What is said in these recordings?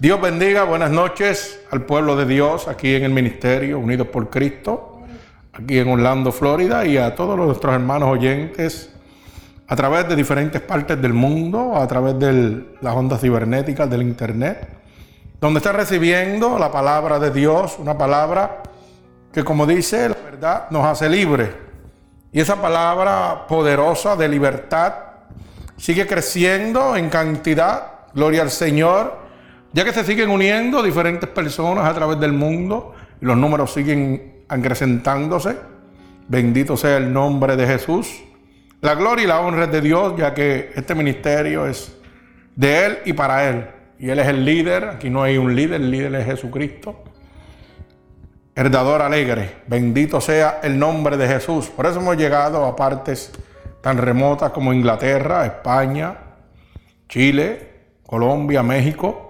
Dios bendiga, buenas noches al pueblo de Dios aquí en el ministerio Unidos por Cristo, aquí en Orlando, Florida, y a todos nuestros hermanos oyentes a través de diferentes partes del mundo, a través de las ondas cibernéticas del Internet, donde están recibiendo la palabra de Dios, una palabra que como dice la verdad nos hace libres. Y esa palabra poderosa de libertad sigue creciendo en cantidad, gloria al Señor ya que se siguen uniendo diferentes personas a través del mundo y los números siguen acrecentándose, bendito sea el nombre de Jesús. La gloria y la honra es de Dios, ya que este ministerio es de Él y para Él. Y Él es el líder, aquí no hay un líder, el líder es Jesucristo. Herdador alegre, bendito sea el nombre de Jesús. Por eso hemos llegado a partes tan remotas como Inglaterra, España, Chile, Colombia, México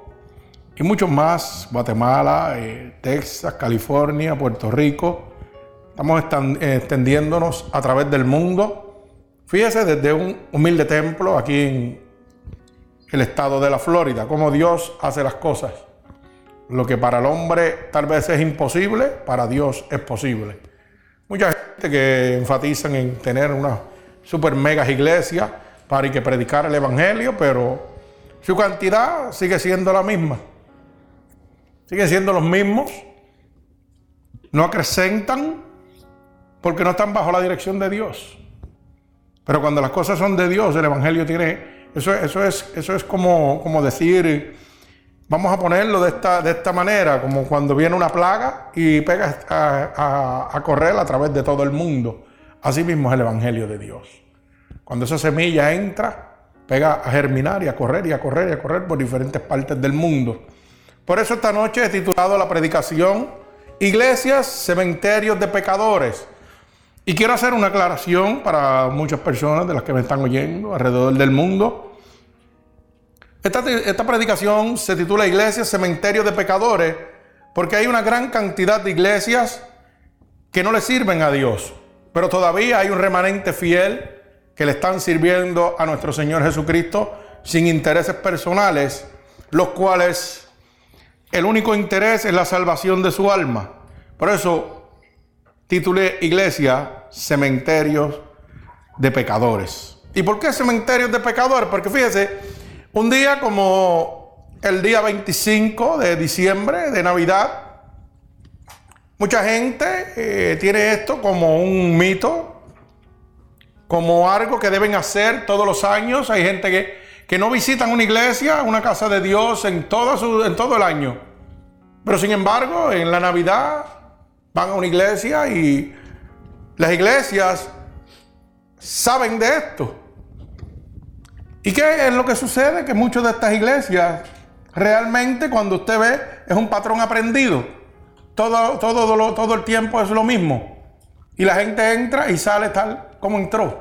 y muchos más, Guatemala, eh, Texas, California, Puerto Rico. Estamos extendiéndonos a través del mundo. Fíjese desde un humilde templo aquí en el estado de la Florida, cómo Dios hace las cosas. Lo que para el hombre tal vez es imposible, para Dios es posible. Mucha gente que enfatizan en tener una super mega iglesia para que predicar el evangelio, pero su cantidad sigue siendo la misma siguen siendo los mismos, no acrecentan porque no están bajo la dirección de Dios. Pero cuando las cosas son de Dios, el Evangelio tiene, eso, eso, es, eso es como, como decir, vamos a ponerlo de esta, de esta manera, como cuando viene una plaga y pega a, a correr a través de todo el mundo. Así mismo es el Evangelio de Dios. Cuando esa semilla entra, pega a germinar y a correr y a correr y a correr por diferentes partes del mundo. Por eso esta noche he titulado la predicación Iglesias, cementerios de pecadores. Y quiero hacer una aclaración para muchas personas de las que me están oyendo alrededor del mundo. Esta, esta predicación se titula Iglesias, cementerios de pecadores, porque hay una gran cantidad de iglesias que no le sirven a Dios, pero todavía hay un remanente fiel que le están sirviendo a nuestro Señor Jesucristo sin intereses personales, los cuales el único interés es la salvación de su alma. Por eso titulé Iglesia, cementerios de pecadores. ¿Y por qué cementerios de pecadores? Porque fíjese, un día como el día 25 de diciembre, de Navidad, mucha gente eh, tiene esto como un mito, como algo que deben hacer todos los años. Hay gente que que no visitan una iglesia, una casa de Dios en todo, su, en todo el año. Pero sin embargo, en la Navidad van a una iglesia y las iglesias saben de esto. ¿Y qué es lo que sucede? Que muchas de estas iglesias realmente cuando usted ve es un patrón aprendido. Todo, todo, todo el tiempo es lo mismo. Y la gente entra y sale tal como entró.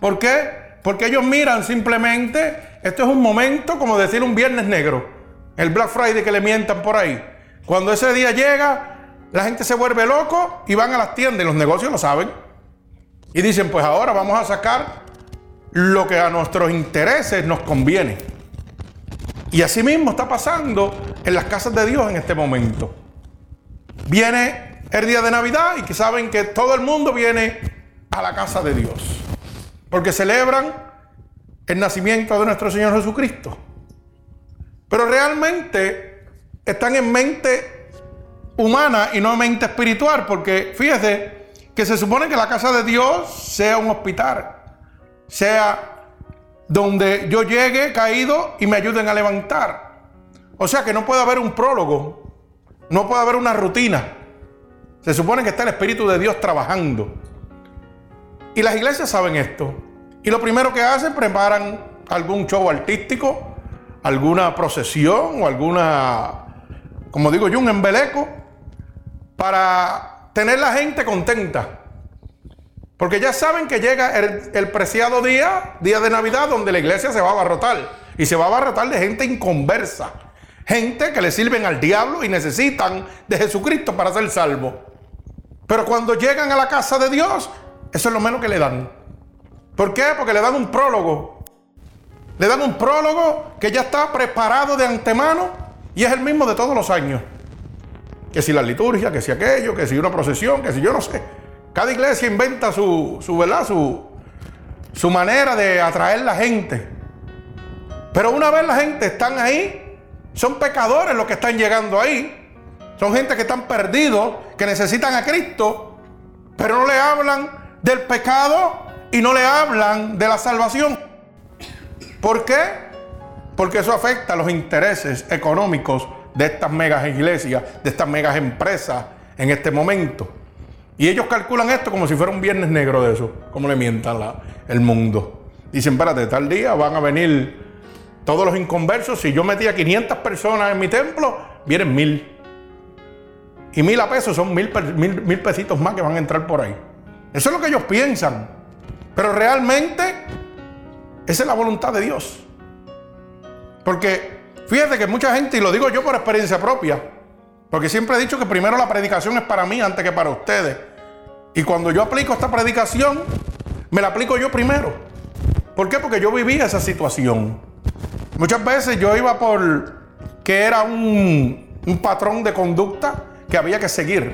¿Por qué? Porque ellos miran simplemente, esto es un momento como decir un viernes negro, el Black Friday que le mientan por ahí. Cuando ese día llega, la gente se vuelve loco y van a las tiendas y los negocios lo saben. Y dicen, pues ahora vamos a sacar lo que a nuestros intereses nos conviene. Y así mismo está pasando en las casas de Dios en este momento. Viene el día de Navidad y que saben que todo el mundo viene a la casa de Dios porque celebran el nacimiento de nuestro Señor Jesucristo. Pero realmente están en mente humana y no en mente espiritual, porque fíjese que se supone que la casa de Dios sea un hospital, sea donde yo llegue caído y me ayuden a levantar. O sea que no puede haber un prólogo, no puede haber una rutina. Se supone que está el Espíritu de Dios trabajando. Y las iglesias saben esto. Y lo primero que hacen, preparan algún show artístico, alguna procesión o alguna, como digo yo, un embeleco para tener la gente contenta. Porque ya saben que llega el, preciado día, día de Navidad, donde la iglesia se va a abarrotar. Y se va a abarrotar de gente inconversa. Gente que le sirven al diablo y necesitan de Jesucristo para ser salvo. Pero cuando llegan a la casa de Dios, eso es lo menos que le dan. ¿Por qué? Porque le dan un prólogo. Le dan un prólogo que ya está preparado de antemano Y es el mismo de todos los años. Que si la liturgia, que si aquello, que si una procesión, que si yo no sé. Cada iglesia inventa su, su, ¿verdad? su, su manera de atraer la gente. Pero una vez la gente están ahí, son pecadores los que están llegando ahí. Son gente que están perdidos, que necesitan a Cristo, pero no le hablan del pecado y no le hablan de la salvación. ¿Por qué? Porque eso afecta los intereses económicos de estas megas iglesias, de estas megas empresas en este momento. Y ellos calculan esto como si fuera un viernes negro de eso, como le mientan el mundo. Dicen, espérate, tal día van a venir todos los inconversos. Si yo metía 500 personas en mi templo, vienen mil. Y mil a pesos son mil, mil, mil pesitos más que van a entrar por ahí. Eso es lo que ellos piensan. Pero realmente esa es la voluntad de Dios. Porque fíjate que mucha gente, y lo digo yo por experiencia propia, porque siempre he dicho que primero la predicación es para mí antes que para ustedes. Y cuando yo aplico esta predicación, me la aplico yo primero. ¿Por qué? Porque yo viví esa situación. Muchas veces yo iba por que era un, un patrón de conducta que había que seguir.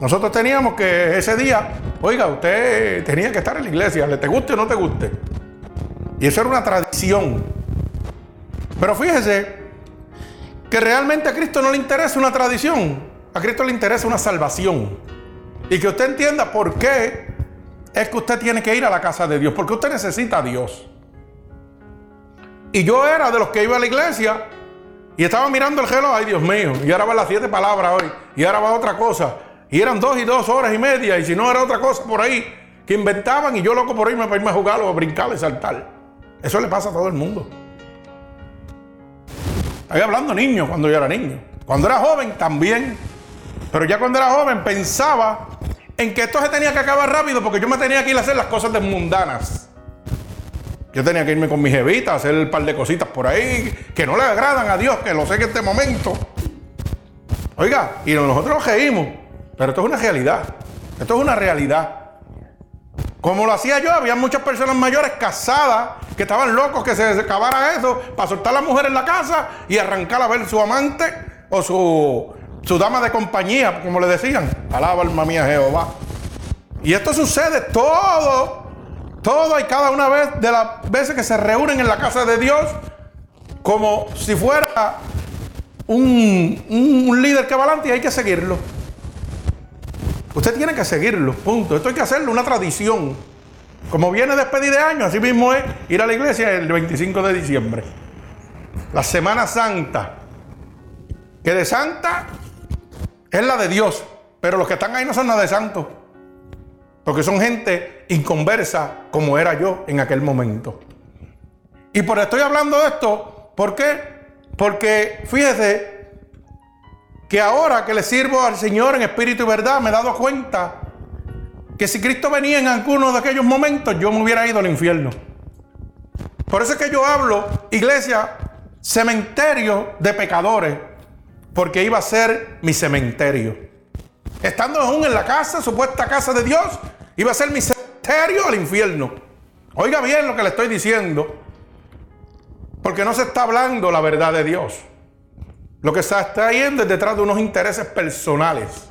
Nosotros teníamos que ese día, oiga, usted tenía que estar en la iglesia, le te guste o no te guste. Y eso era una tradición. Pero fíjese que realmente a Cristo no le interesa una tradición, a Cristo le interesa una salvación. Y que usted entienda por qué es que usted tiene que ir a la casa de Dios, porque usted necesita a Dios. Y yo era de los que iba a la iglesia y estaba mirando el reloj, ay Dios mío, y ahora va las siete palabras hoy, y ahora va otra cosa. Y eran dos y dos horas y media, y si no era otra cosa por ahí, que inventaban y yo loco por irme para irme a jugar o a brincar y saltar. Eso le pasa a todo el mundo. Estoy hablando niño cuando yo era niño. Cuando era joven también. Pero ya cuando era joven pensaba en que esto se tenía que acabar rápido porque yo me tenía que ir a hacer las cosas mundanas. Yo tenía que irme con mi jevita hacer un par de cositas por ahí que no le agradan a Dios, que lo sé en este momento. Oiga, y nosotros nos reímos, pero esto es una realidad. Esto es una realidad. Como lo hacía yo, había muchas personas mayores casadas que estaban locos que se acabara eso para soltar a la mujer en la casa y arrancar a ver su amante o su, su dama de compañía, como le decían. Alaba alma mía Jehová. Y esto sucede todo, todo y cada una vez de las veces que se reúnen en la casa de Dios, como si fuera un, un líder que va adelante y hay que seguirlo. Usted tiene que seguirlo, punto. Esto hay que hacerlo, una tradición. Como viene despedir de año, así mismo es ir a la iglesia el 25 de diciembre. La Semana Santa. Que de santa es la de Dios, pero los que están ahí no son nada de santos. Porque son gente inconversa como era yo en aquel momento. Y por estoy hablando de esto, ¿por qué? Porque fíjese que ahora que le sirvo al Señor en espíritu y verdad, me he dado cuenta que si Cristo venía en alguno de aquellos momentos, yo me hubiera ido al infierno. Por eso es que yo hablo, iglesia, cementerio de pecadores, porque iba a ser mi cementerio. Estando aún en la casa, supuesta casa de Dios, iba a ser mi cementerio al infierno. Oiga bien lo que le estoy diciendo, porque no se está hablando la verdad de Dios. Lo que se está yendo es detrás de unos intereses personales.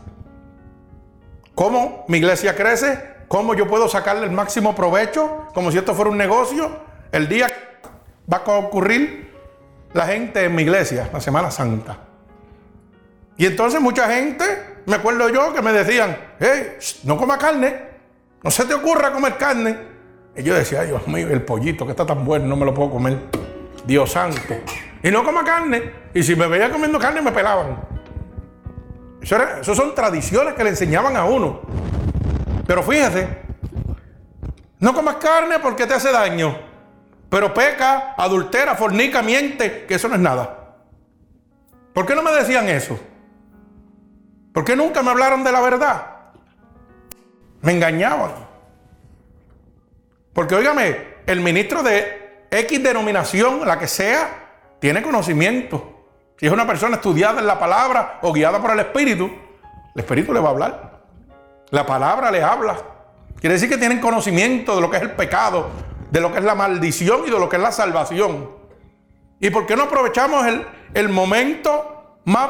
¿Cómo mi iglesia crece? ¿Cómo yo puedo sacarle el máximo provecho? Como si esto fuera un negocio. El día va a ocurrir la gente en mi iglesia, la Semana Santa. Y entonces mucha gente, me acuerdo yo, que me decían, hey, no coma carne, no se te ocurra comer carne. Y yo decía, Dios mío, el pollito que está tan bueno, no me lo puedo comer. Dios santo. Y no coma carne. Y si me veía comiendo carne, me pelaban. Eso, son tradiciones que le enseñaban a uno. Pero fíjate, no comas carne porque te hace daño. Pero peca, adultera, fornica, miente, que eso no es nada. ¿Por qué no me decían eso? ¿Por qué nunca me hablaron de la verdad? Me engañaban. Porque, óigame, el ministro de X denominación, la que sea, tiene conocimiento. Si es una persona estudiada en la palabra o guiada por el Espíritu, el Espíritu le va a hablar. La palabra le habla. Quiere decir que tienen conocimiento de lo que es el pecado, de lo que es la maldición y de lo que es la salvación. ¿Y por qué no aprovechamos el, momento más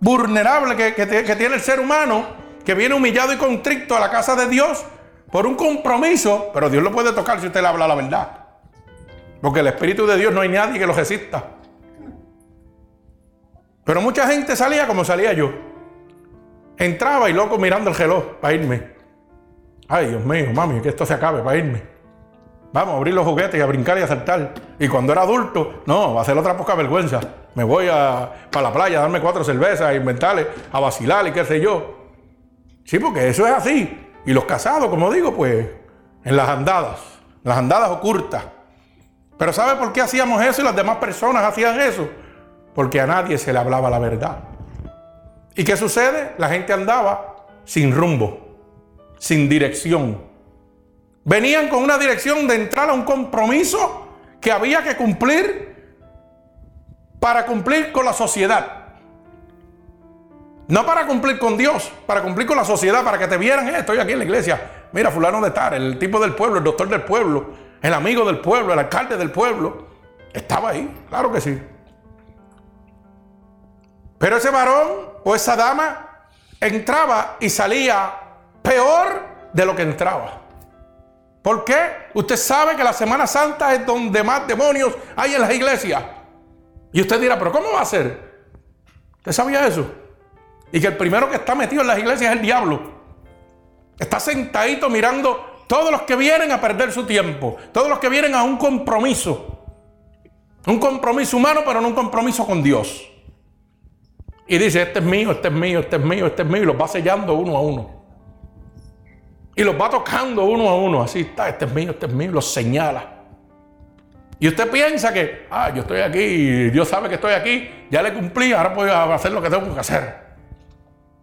vulnerable que, tiene el ser humano, que viene humillado y contrito a la casa de Dios por un compromiso? Pero Dios lo puede tocar si usted le habla la verdad. Porque el Espíritu de Dios no hay nadie que lo resista. Pero mucha gente salía como salía yo. Entraba y loco mirando el reloj para irme. Ay, Dios mío, mami, que esto se acabe para irme. Vamos a abrir los juguetes y a brincar y a saltar. Y cuando era adulto, no, va a ser otra poca vergüenza. Me voy a, para la playa a darme cuatro cervezas, a inventarle, a vacilar y qué sé yo. Sí, porque eso es así. Y los casados, como digo, pues en las andadas, las andadas ocultas. Pero ¿sabe por qué hacíamos eso y las demás personas hacían eso? Porque a nadie se le hablaba la verdad. ¿Y qué sucede? La gente andaba sin rumbo, sin dirección. Venían con una dirección de entrar a un compromiso que había que cumplir para cumplir con la sociedad. No para cumplir con Dios, para cumplir con la sociedad, para que te vieran, eh, estoy aquí en la iglesia. Mira, fulano de tal, el tipo del pueblo, el doctor del pueblo, el amigo del pueblo, el alcalde del pueblo. Estaba ahí, claro que sí. Pero ese varón o esa dama entraba y salía peor de lo que entraba. ¿Por qué? Usted sabe que la Semana Santa es donde más demonios hay en las iglesias. Y usted dirá, pero ¿cómo va a ser? ¿Usted sabía eso? Y que el primero que está metido en las iglesias es el diablo. Está sentadito mirando todos los que vienen a perder su tiempo, todos los que vienen a un compromiso. Un compromiso humano, pero no un compromiso con Dios. Y dice, este es mío, este es mío, este es mío, este es mío, y los va sellando uno a uno. Y los va tocando uno a uno, así está, este es mío, este es mío, los señala. Y usted piensa que, ah, yo estoy aquí, Dios sabe que estoy aquí, ya le cumplí, ahora puedo hacer lo que tengo que hacer.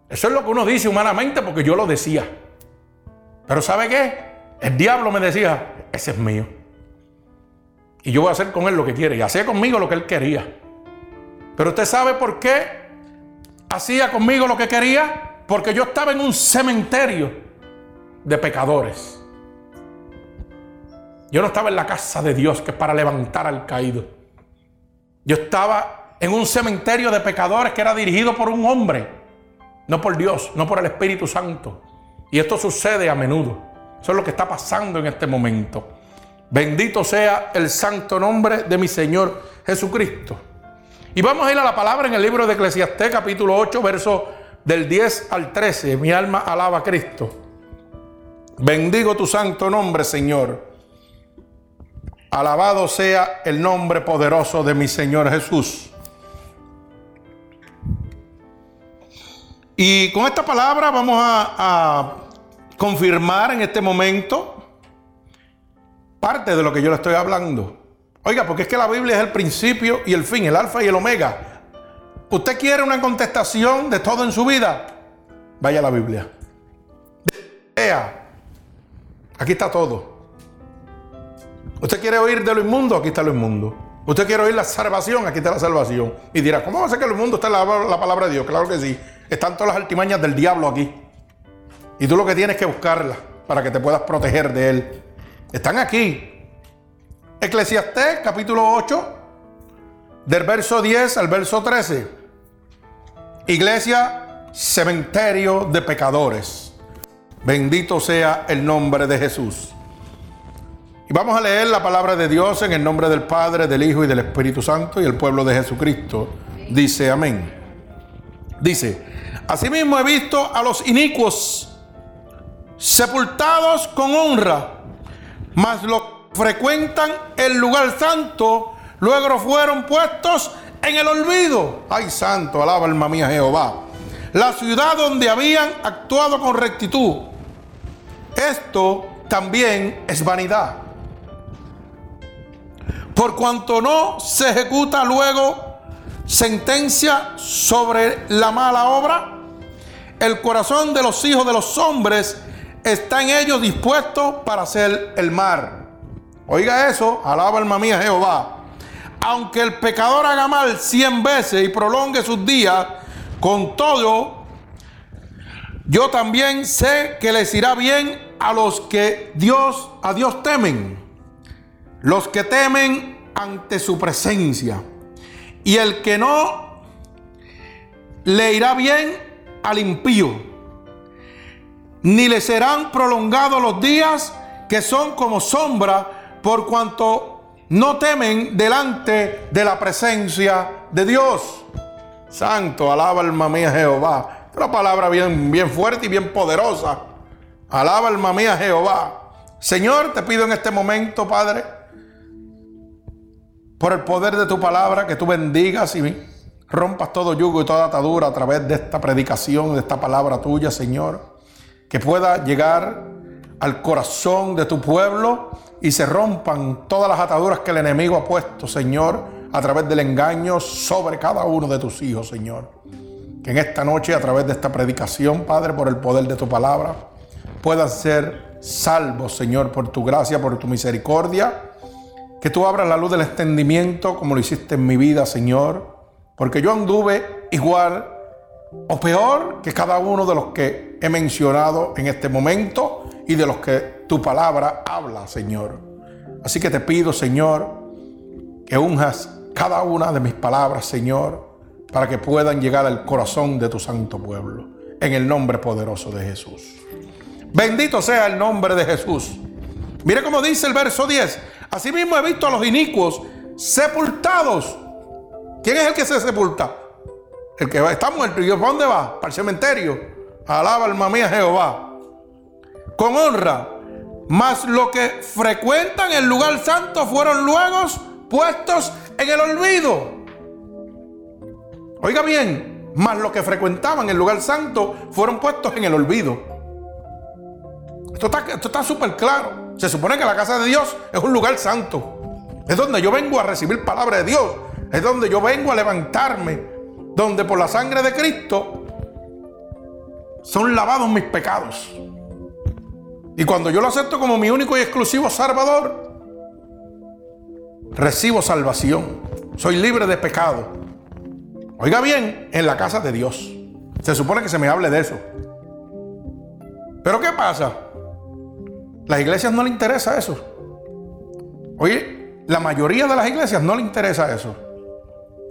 Eso es lo que uno dice humanamente porque yo lo decía. Pero ¿sabe qué? El diablo me decía, ese es mío. Y yo voy a hacer con él lo que quiere. Y hacía conmigo lo que él quería. Pero usted sabe por qué hacía conmigo lo que quería porque yo estaba en un cementerio de pecadores. Yo no estaba en la casa de Dios que es para levantar al caído. Yo estaba en un cementerio de pecadores que era dirigido por un hombre, no por Dios, no por el Espíritu Santo. Y esto sucede a menudo. Eso es lo que está pasando en este momento. Bendito sea el santo nombre de mi Señor Jesucristo. Y vamos a ir a la palabra en el libro de Eclesiastés, capítulo 8, verso del 10 al 13. Mi alma alaba a Cristo. Bendigo tu santo nombre, Señor. Alabado sea el nombre poderoso de mi Señor Jesús. Y con esta palabra vamos a, a, confirmar en este momento parte de lo que yo le estoy hablando. Oiga, porque es que la Biblia es el principio y el fin, el alfa y el omega. ¿Usted quiere una contestación de todo en su vida? Vaya a la Biblia. Aquí está todo. ¿Usted quiere oír de lo inmundo? Aquí está lo inmundo. ¿Usted quiere oír la salvación? Aquí está la salvación. Y dirá, ¿cómo va a ser que lo inmundo está en la, la palabra de Dios? Claro que sí. Están todas las altimañas del diablo aquí. Y tú lo que tienes que buscarlas para que te puedas proteger de él. Están aquí. Eclesiastés capítulo 8, del verso 10 al verso 13. Iglesia, cementerio de pecadores. Bendito sea el nombre de Jesús. Y vamos a leer la palabra de Dios en el nombre del Padre, del Hijo y del Espíritu Santo y el pueblo de Jesucristo. Dice amén. Dice, asimismo he visto a los inicuos sepultados con honra, mas los frecuentan el lugar santo, luego fueron puestos en el olvido. Ay, santo, alaba alma mía Jehová. La ciudad donde habían actuado con rectitud. Esto también es vanidad. Por cuanto no se ejecuta luego sentencia sobre la mala obra, el corazón de los hijos de los hombres está en ellos dispuesto para hacer el mar. Oiga eso, alaba alma mía Jehová. Aunque el pecador haga mal cien veces y prolongue sus días, con todo, yo también sé que les irá bien a los que Dios, a Dios temen. Los que temen ante su presencia. y el que no le irá bien al impío, ni le serán prolongados los días que son como sombra, por cuanto no temen delante de la presencia de Dios. Santo, alaba alma mía Jehová. Una palabra bien, bien fuerte y bien poderosa. Alaba alma mía Jehová. Señor, te pido en este momento, Padre, por el poder de tu palabra, que tú bendigas y rompas todo yugo y toda atadura a través de esta predicación, de esta palabra tuya, Señor. Que pueda llegar al corazón de tu pueblo y se rompan todas las ataduras que el enemigo ha puesto, Señor, a través del engaño sobre cada uno de tus hijos, Señor. Que en esta noche, a través de esta predicación, Padre, por el poder de tu palabra, puedan ser salvos, Señor, por tu gracia, por tu misericordia que tú abras la luz del extendimiento como lo hiciste en mi vida, Señor. Porque yo anduve igual o peor que cada uno de los que he mencionado en este momento y de los que tu palabra habla, Señor. Así que te pido, Señor, que unjas cada una de mis palabras, Señor, para que puedan llegar al corazón de tu santo pueblo. En el nombre poderoso de Jesús. Bendito sea el nombre de Jesús. Mire cómo dice el verso 10. Asimismo he visto a los inicuos sepultados. ¿Quién es el que se sepulta? El que está muerto. ¿Y dónde va? Para el cementerio. Alaba alma mía Jehová. Con honra. Mas lo que frecuentan el lugar santo fueron luego puestos en el olvido. Oiga bien, mas los que frecuentaban el lugar santo fueron puestos en el olvido. Esto está súper claro. Se supone que la casa de Dios es un lugar santo. Es donde yo vengo a recibir palabra de Dios. Es donde yo vengo a levantarme. Donde por la sangre de Cristo son lavados mis pecados. Y cuando yo lo acepto como mi único y exclusivo Salvador, recibo salvación. Soy libre de pecado. Oiga bien, en la casa de Dios. Se supone que se me hable de eso. Pero ¿qué pasa? Las iglesias no le interesa eso. Oye, la mayoría de las iglesias no le interesa eso.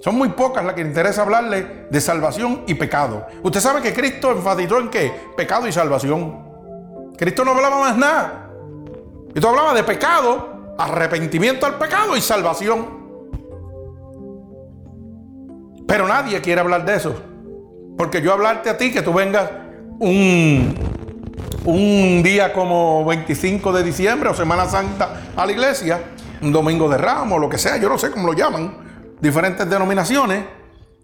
Son muy pocas las que le interesa hablarle de salvación y pecado. Usted sabe que Cristo enfatizó en qué? Pecado y salvación. Cristo no hablaba más nada. Cristo hablaba de pecado, arrepentimiento al pecado y salvación. Pero nadie quiere hablar de eso. Porque yo hablarte a ti que tú vengas un, un día como 25 de diciembre o Semana Santa a la iglesia, un domingo de ramos, lo que sea, yo no sé cómo lo llaman, diferentes denominaciones.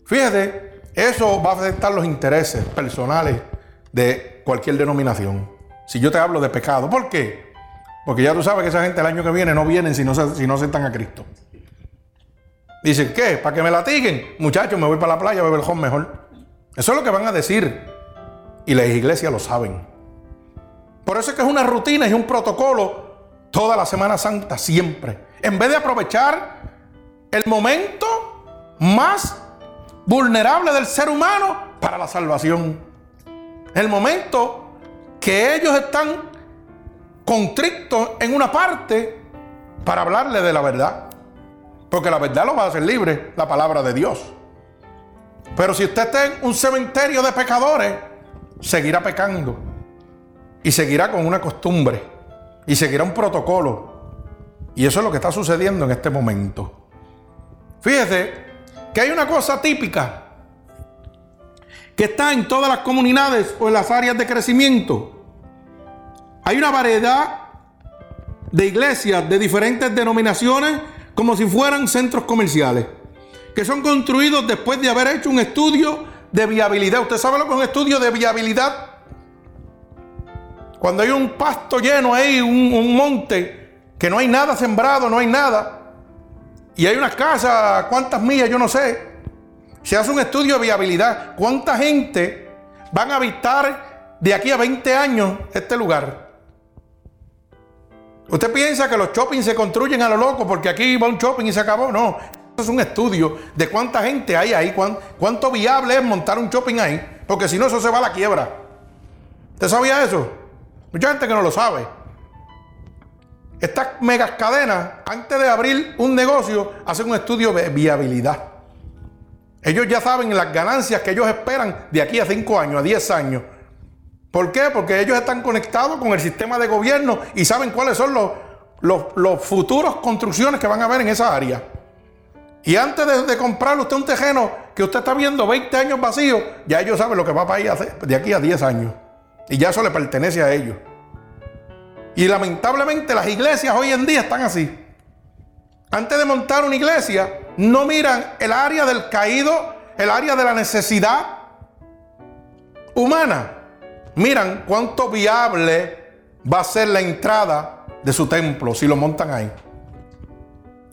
Fíjate, eso va a afectar los intereses personales de cualquier denominación. Si yo te hablo de pecado, ¿por qué? Porque ya tú sabes que esa gente el año que viene no vienen si no, si no aceptan a Cristo. Dicen, ¿qué? ¿Para que me latiguen? Muchachos, me voy para la playa a beber el mejor. Eso es lo que van a decir. Y las iglesias lo saben. Por eso es que es una rutina y un protocolo toda la Semana Santa, siempre. En vez de aprovechar el momento más vulnerable del ser humano para la salvación. El momento que ellos están constrictos en una parte para hablarle de la verdad. Porque la verdad lo va a hacer libre, la palabra de Dios. Pero si usted está en un cementerio de pecadores, seguirá pecando y seguirá con una costumbre y seguirá un protocolo. Y eso es lo que está sucediendo en este momento. Fíjese que hay una cosa típica que está en todas las comunidades o en las áreas de crecimiento. Hay una variedad de iglesias de diferentes denominaciones como si fueran centros comerciales, que son construidos después de haber hecho un estudio de viabilidad. ¿Usted sabe lo que es un estudio de viabilidad? Cuando hay un pasto lleno ahí, un, monte, que no hay nada sembrado, no hay nada, y hay una casa, ¿cuántas millas? Yo no sé. Se hace un estudio de viabilidad. ¿Cuánta gente van a habitar de aquí a 20 años este lugar? ¿Usted piensa que los shopping se construyen a lo loco porque aquí va un shopping y se acabó? No. Eso es un estudio de cuánta gente hay ahí, cuánto viable es montar un shopping ahí. Porque si no, eso se va a la quiebra. ¿Usted sabía eso? Mucha gente que no lo sabe. Estas megas cadenas, antes de abrir un negocio, hacen un estudio de viabilidad. Ellos ya saben las ganancias que ellos esperan de aquí a 5 años, a 10 años. ¿Por qué? Porque ellos están conectados con el sistema de gobierno y saben cuáles son los, los, futuros construcciones que van a haber en esa área. Y antes de, comprarle usted un terreno que usted está viendo 20 años vacío, ya ellos saben lo que va a pasar de aquí a 10 años. Y ya eso le pertenece a ellos. Y lamentablemente las iglesias hoy en día están así. Antes de montar una iglesia, no miran el área del caído, el área de la necesidad humana. Miran cuánto viable va a ser la entrada de su templo si lo montan ahí.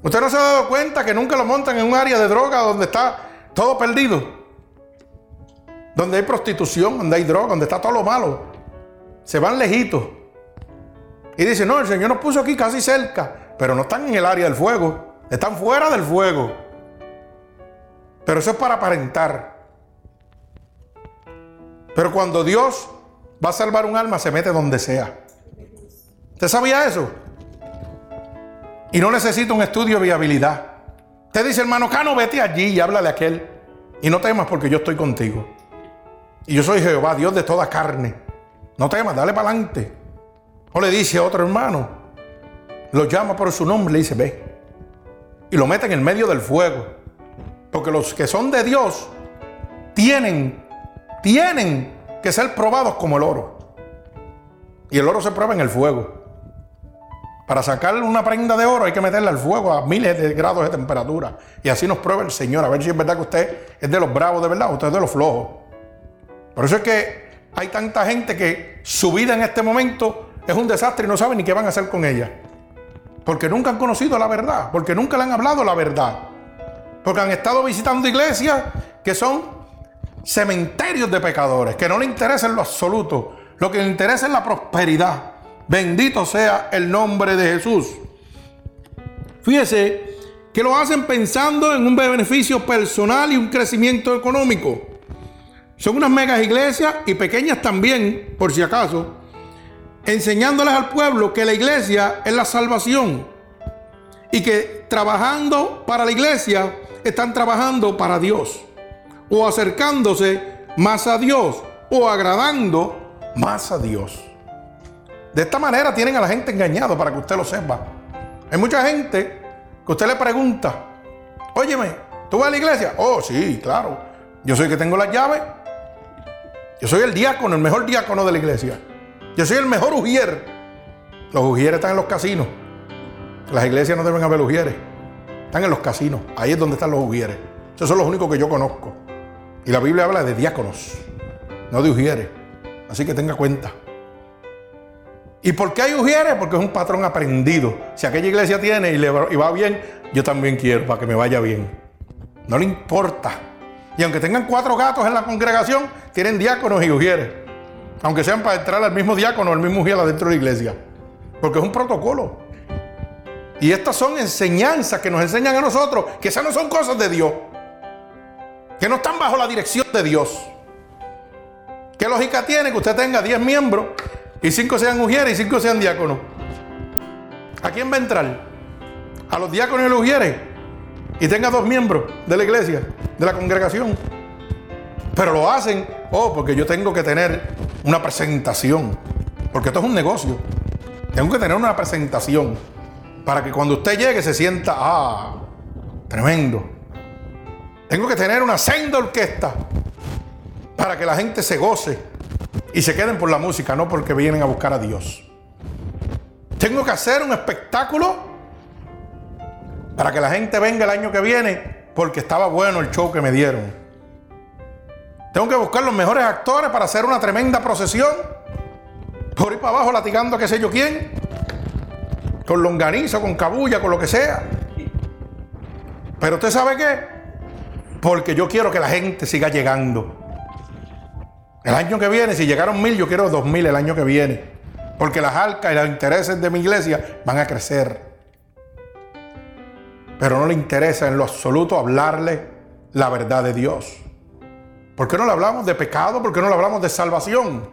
¿Usted no se ha dado cuenta que nunca lo montan en un área de droga donde está todo perdido? Donde hay prostitución, donde hay droga, donde está todo lo malo. Se van lejitos. Y dicen, no, el Señor nos puso aquí casi cerca, pero no están en el área del fuego. Están fuera del fuego. Pero eso es para aparentar. Pero cuando Dios va a salvar un alma, se mete donde sea. ¿Usted sabía eso? Y no necesita un estudio de viabilidad. Usted dice, hermano Cano, vete allí y háblale a aquel. Y no temas porque yo estoy contigo. Y yo soy Jehová, Dios de toda carne. No temas, dale para adelante. O le dice a otro hermano, lo llama por su nombre, le dice, ve. Y lo mete en el medio del fuego. Porque los que son de Dios tienen, tienen que ser probados como el oro. Y el oro se prueba en el fuego. Para sacar una prenda de oro hay que meterla al fuego a miles de grados de temperatura. Y así nos prueba el Señor. A ver si es verdad que usted es de los bravos de verdad o usted es de los flojos. Por eso es que hay tanta gente que su vida en este momento es un desastre y no saben ni qué van a hacer con ella. Porque nunca han conocido la verdad, porque nunca le han hablado la verdad. Porque han estado visitando iglesias que son cementerios de pecadores, que no le interesa en lo absoluto. Lo que le interesa es la prosperidad. Bendito sea el nombre de Jesús. Fíjese que lo hacen pensando en un beneficio personal y un crecimiento económico. Son unas megas iglesias y pequeñas también, por si acaso, enseñándoles al pueblo que la iglesia es la salvación y que trabajando para la iglesia están trabajando para Dios o acercándose más a Dios o agradando más a Dios. De esta manera tienen a la gente engañado para que usted lo sepa. Hay mucha gente que usted le pregunta, óyeme, ¿tú vas a la iglesia? Oh, sí, claro. Yo soy el que tengo las llaves yo soy el diácono, el mejor diácono de la iglesia. Yo soy el mejor ujier. Los ujieres están en los casinos. Las iglesias no deben haber ujieres. Están en los casinos. Ahí es donde están los ujieres. Esos son los únicos que yo conozco. Y la Biblia habla de diáconos, no de ujieres. Así que tenga cuenta. ¿Y por qué hay ujieres? Porque es un patrón aprendido. Si aquella iglesia tiene y, le va bien, yo también quiero para que me vaya bien. No le importa. Y aunque tengan cuatro gatos en la congregación, tienen diáconos y ujieres. Aunque sean para entrar al mismo diácono o al mismo ujier dentro de la iglesia. Porque es un protocolo. Y estas son enseñanzas que nos enseñan a nosotros que esas no son cosas de Dios. Que no están bajo la dirección de Dios. ¿Qué lógica tiene que usted tenga 10 miembros y 5 sean ujieres y 5 sean diáconos? ¿A quién va a entrar? ¿A los diáconos y los ujieres? Y tenga dos miembros de la iglesia de la congregación. Pero lo hacen, oh, porque yo tengo que tener una presentación. Porque esto es un negocio. Tengo que tener una presentación. Para que cuando usted llegue se sienta, ah, tremendo. Tengo que tener una senda orquesta. Para que la gente se goce y se queden por la música, no porque vienen a buscar a Dios. Tengo que hacer un espectáculo para que la gente venga el año que viene porque estaba bueno el show que me dieron. Tengo que buscar los mejores actores para hacer una tremenda procesión. Por ir para abajo latigando a qué sé yo quién. Con longaniza, con cabulla, con lo que sea. Pero usted sabe qué? Porque yo quiero que la gente siga llegando. El año que viene, si llegaron mil, yo quiero dos mil el año que viene. Porque las arcas y los intereses de mi iglesia van a crecer pero no le interesa en lo absoluto hablarle la verdad de Dios. ¿Por qué no le hablamos de pecado? ¿Por qué no le hablamos de salvación?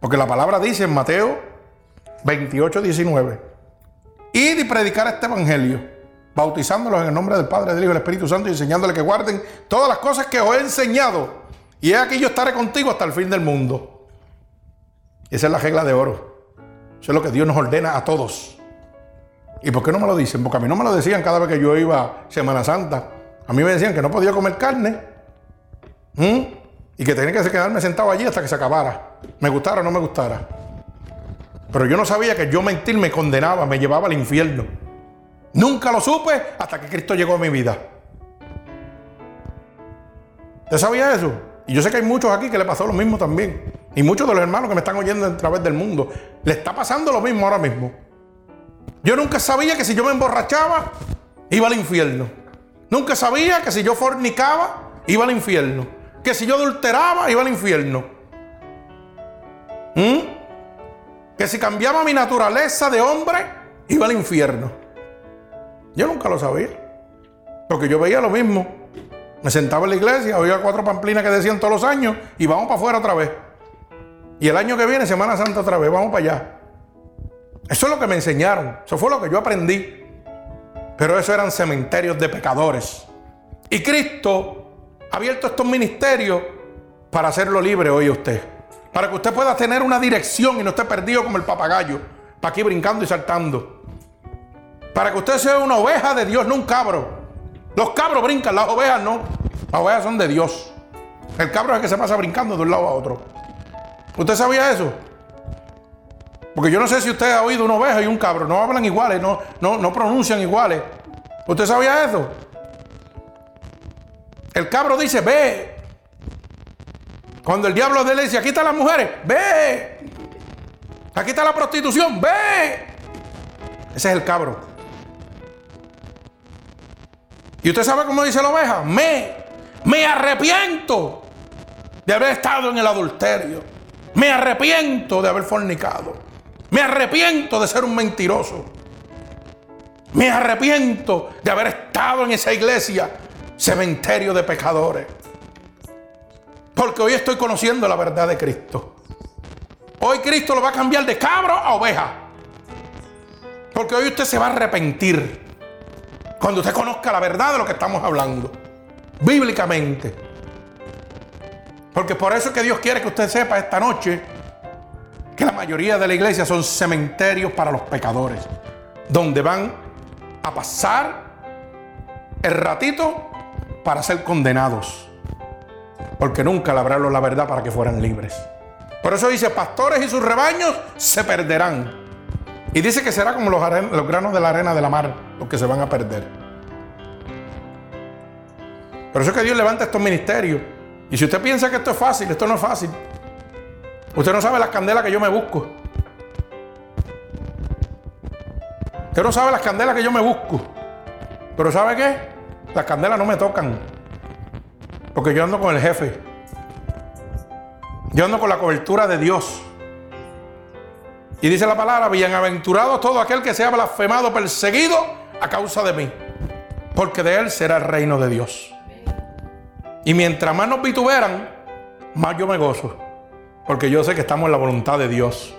Porque la palabra dice en Mateo 28, 19, id y predicar este evangelio. bautizándolos en el nombre del Padre, del Hijo y del Espíritu Santo y enseñándoles que guarden todas las cosas que os he enseñado. Y he aquí yo estaré contigo hasta el fin del mundo. Esa es la regla de oro. Eso es lo que Dios nos ordena a todos. ¿Y por qué no me lo dicen? Porque a mí no me lo decían cada vez que yo iba a Semana Santa. A mí me decían que no podía comer carne. Y que tenía que quedarme sentado allí hasta que se acabara. Me gustara o no me gustara. Pero yo no sabía que yo mentir me condenaba, me llevaba al infierno. Nunca lo supe hasta que Cristo llegó a mi vida. ¿Usted sabía eso? Y yo sé que hay muchos aquí que le pasó lo mismo también. Y muchos de los hermanos que me están oyendo a través del mundo. Le está pasando lo mismo ahora mismo. Yo nunca sabía que si yo me emborrachaba, iba al infierno. Nunca sabía que si yo fornicaba, iba al infierno. Que si yo adulteraba, iba al infierno. ¿Mm? Que si cambiaba mi naturaleza de hombre, iba al infierno. Yo nunca lo sabía. Porque yo veía lo mismo. Me sentaba en la iglesia, oía cuatro pamplinas que decían todos los años y vamos para afuera otra vez. Y el año que viene, Semana Santa otra vez, vamos para allá. Eso es lo que me enseñaron. Eso fue lo que yo aprendí. Pero eso eran cementerios de pecadores. Y Cristo ha abierto estos ministerios para hacerlo libre hoy usted. Para que usted pueda tener una dirección y no esté perdido como el papagayo. Para aquí brincando y saltando. Para que usted sea una oveja de Dios, no un cabro. Los cabros brincan, las ovejas no. Las ovejas son de Dios. El cabro es el que se pasa brincando de un lado a otro. ¿Usted sabía eso? Porque yo no sé si usted ha oído una oveja y un cabro. No hablan iguales, no, no, no pronuncian iguales. ¿Usted sabía eso? El cabro dice, ve. Cuando el diablo de dice, aquí están las mujeres, ve. Aquí está la prostitución, ve. Ese es el cabro. ¿Y usted sabe cómo dice la oveja? Me, me arrepiento de haber estado en el adulterio. Me arrepiento de haber fornicado. Me arrepiento de ser un mentiroso. Me arrepiento de haber estado en esa iglesia, cementerio de pecadores. Porque hoy estoy conociendo la verdad de Cristo. Hoy Cristo lo va a cambiar de cabro a oveja. Porque hoy usted se va a arrepentir. Cuando usted conozca la verdad de lo que estamos hablando. Bíblicamente. Porque por eso es que Dios quiere que usted sepa esta noche que la mayoría de la iglesia son cementerios para los pecadores, donde van a pasar el ratito para ser condenados, porque nunca le hablaron la verdad para que fueran libres. Por eso dice, pastores y sus rebaños se perderán. Y dice que será como los, los granos de la arena de la mar, los que se van a perder. Por eso es que Dios levanta estos ministerios. Y si usted piensa que esto es fácil, esto no es fácil. Usted no sabe las candelas que yo me busco. Usted no sabe las candelas que yo me busco. Pero ¿sabe qué? Las candelas no me tocan. Porque yo ando con el jefe. Yo ando con la cobertura de Dios. Y dice la palabra, bienaventurado todo aquel que sea blasfemado, perseguido a causa de mí. Porque de él será el reino de Dios. Y mientras más nos vituperan, más yo me gozo. Porque yo sé que estamos en la voluntad de Dios.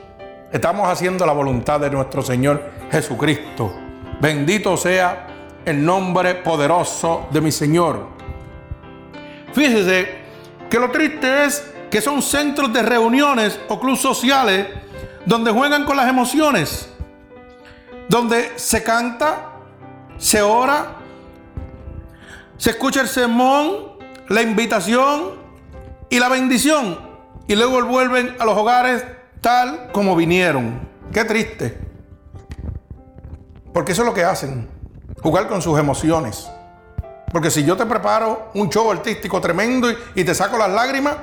Estamos haciendo la voluntad de nuestro Señor Jesucristo. Bendito sea el nombre poderoso de mi Señor. Fíjese que lo triste es que son centros de reuniones o clubes sociales donde juegan con las emociones, donde se canta, se ora, se escucha el sermón, la invitación y la bendición y luego vuelven a los hogares tal como vinieron. Qué triste. Porque eso es lo que hacen, jugar con sus emociones. Porque si yo te preparo un show artístico tremendo y, te saco las lágrimas,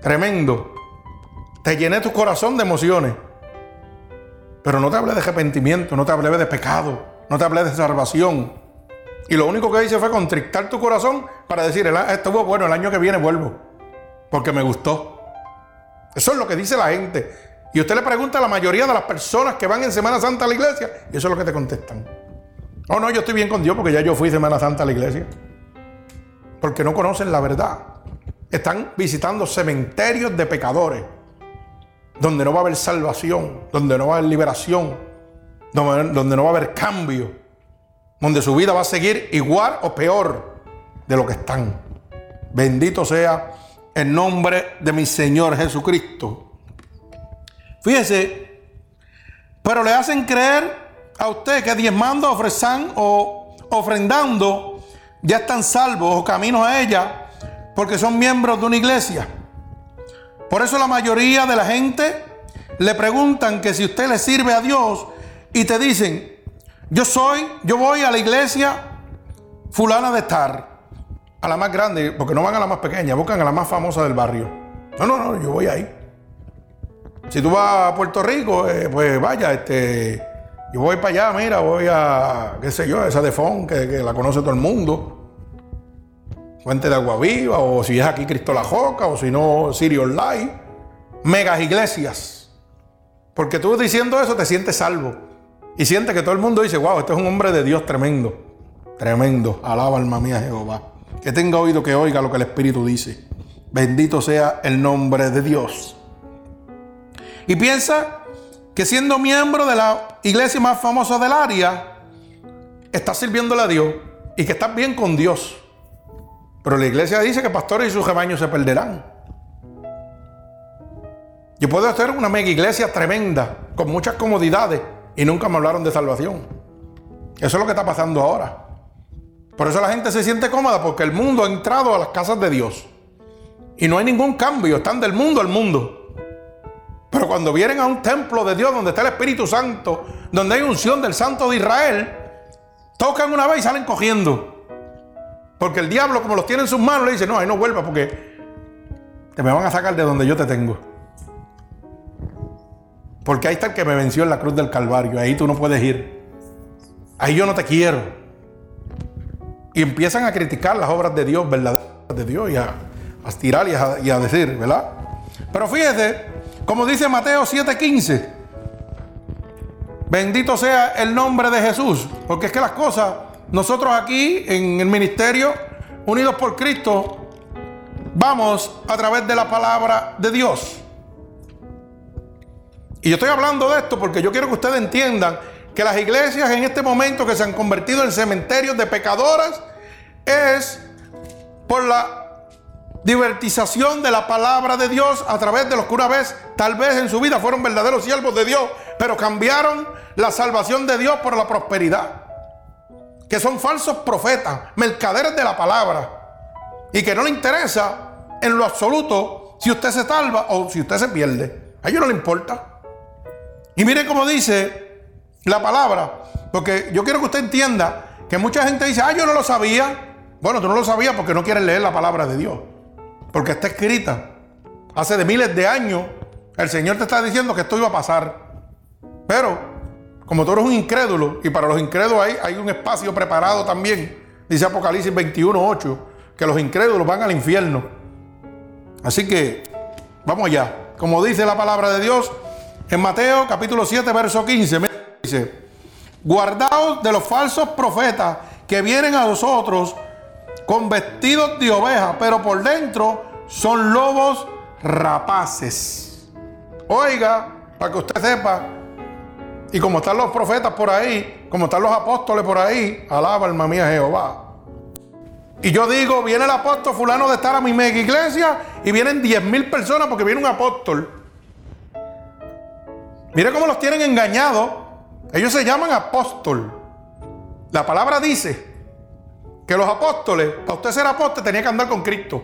tremendo. Te llené tu corazón de emociones. Pero no te hablé de arrepentimiento, no te hablé de pecado, no te hablé de salvación. Y lo único que hice fue contrictar tu corazón para decir, estuvo bueno, el año que viene vuelvo. Porque me gustó. Eso es lo que dice la gente. Y usted le pregunta a la mayoría de las personas que van en Semana Santa a la iglesia, y eso es lo que te contestan. Oh, no, yo estoy bien con Dios porque ya yo fui Semana Santa a la iglesia. Porque no conocen la verdad. Están visitando cementerios de pecadores, donde no va a haber salvación, donde no va a haber liberación, donde, no va a haber cambio, donde su vida va a seguir igual o peor de lo que están. Bendito sea el nombre de mi Señor Jesucristo. Fíjese, pero le hacen creer a usted que diezmando, ofrezan o ofrendando ya están salvos o caminos a ella porque son miembros de una iglesia. Por eso la mayoría de la gente le preguntan que si usted le sirve a Dios y te dicen, yo soy, yo voy a la iglesia fulana de estar, a la más grande, porque no van a la más pequeña, buscan a la más famosa del barrio. No, no, no, yo voy ahí. Si tú vas a Puerto Rico, eh, pues vaya, este, yo voy para allá, mira, voy a, qué sé yo, esa de Fon, que, la conoce todo el mundo. Fuente de Agua Viva, o si es aquí Cristo la Joca, o si no, Sirio Online. Megas iglesias. Porque tú diciendo eso te sientes salvo. Y sientes que todo el mundo dice, wow, este es un hombre de Dios tremendo. Tremendo. Alaba alma mía Jehová. Que tenga oído que oiga lo que el Espíritu dice. Bendito sea el nombre de Dios. Y piensa que siendo miembro de la iglesia más famosa del área, estás sirviéndole a Dios y que estás bien con Dios. Pero la iglesia dice que pastores y sus rebaños se perderán. Yo puedo hacer una mega iglesia tremenda, con muchas comodidades, y nunca me hablaron de salvación. Eso es lo que está pasando ahora. Por eso la gente se siente cómoda, porque el mundo ha entrado a las casas de Dios. Y no hay ningún cambio, están del mundo al mundo. Pero cuando vienen a un templo de Dios donde está el Espíritu Santo, donde hay unción del Santo de Israel, tocan una vez y salen cogiendo. Porque el diablo, como los tiene en sus manos, le dice, no, ahí no vuelva porque te me van a sacar de donde yo te tengo. Porque ahí está el que me venció en la cruz del Calvario. Ahí tú no puedes ir. Ahí yo no te quiero. Y empiezan a criticar las obras de Dios, verdaderas de Dios, y a, a y a, y a decir, ¿verdad? Pero fíjese, como dice Mateo 7:15, bendito sea el nombre de Jesús. Porque es que las cosas nosotros aquí en el ministerio, unidos por Cristo, vamos a través de la palabra de Dios. Y yo estoy hablando de esto porque yo quiero que ustedes entiendan que las iglesias en este momento que se han convertido en cementerios de pecadoras es por la divertización de la palabra de Dios a través de los que una vez, tal vez en su vida fueron verdaderos siervos de Dios, pero cambiaron la salvación de Dios por la prosperidad que son falsos profetas, mercaderes de la palabra, y que no le interesa en lo absoluto si usted se salva o si usted se pierde. A ellos no le importa. Y mire cómo dice la palabra, porque yo quiero que usted entienda que mucha gente dice, ah, yo no lo sabía. Bueno, tú no lo sabías porque no quieres leer la palabra de Dios, porque está escrita. Hace de miles de años el Señor te está diciendo que esto iba a pasar. Pero como tú eres un incrédulo, y para los incrédulos hay, hay un espacio preparado también, dice Apocalipsis 21, 8, que los incrédulos van al infierno. Así que, vamos allá. Como dice la palabra de Dios en Mateo capítulo 7, verso 15, dice, guardaos de los falsos profetas que vienen a vosotros con vestidos de oveja, pero por dentro son lobos rapaces. Oiga, para que usted sepa y como están los profetas por ahí, como están los apóstoles por ahí, alaba alma mía Jehová. Y yo digo, viene el apóstol fulano de estar a mi mega iglesia y vienen 10 mil personas porque viene un apóstol. Mire cómo los tienen engañados. Ellos se llaman apóstol. La palabra dice que los apóstoles, para usted ser apóstol, tenía que andar con Cristo.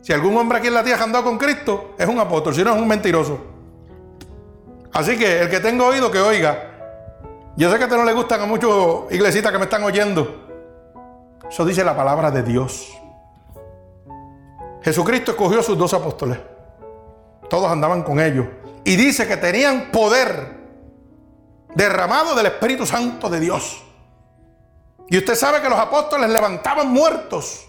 Si algún hombre aquí en la tierra ha andado con Cristo, es un apóstol, si no es un mentiroso. Así que el que tenga oído, que oiga. Yo sé que a usted no le gustan a muchos iglesitas que me están oyendo. Eso dice la palabra de Dios. Jesucristo escogió a sus dos apóstoles. Todos andaban con ellos. Y dice que tenían poder derramado del Espíritu Santo de Dios. Y usted sabe que los apóstoles levantaban muertos.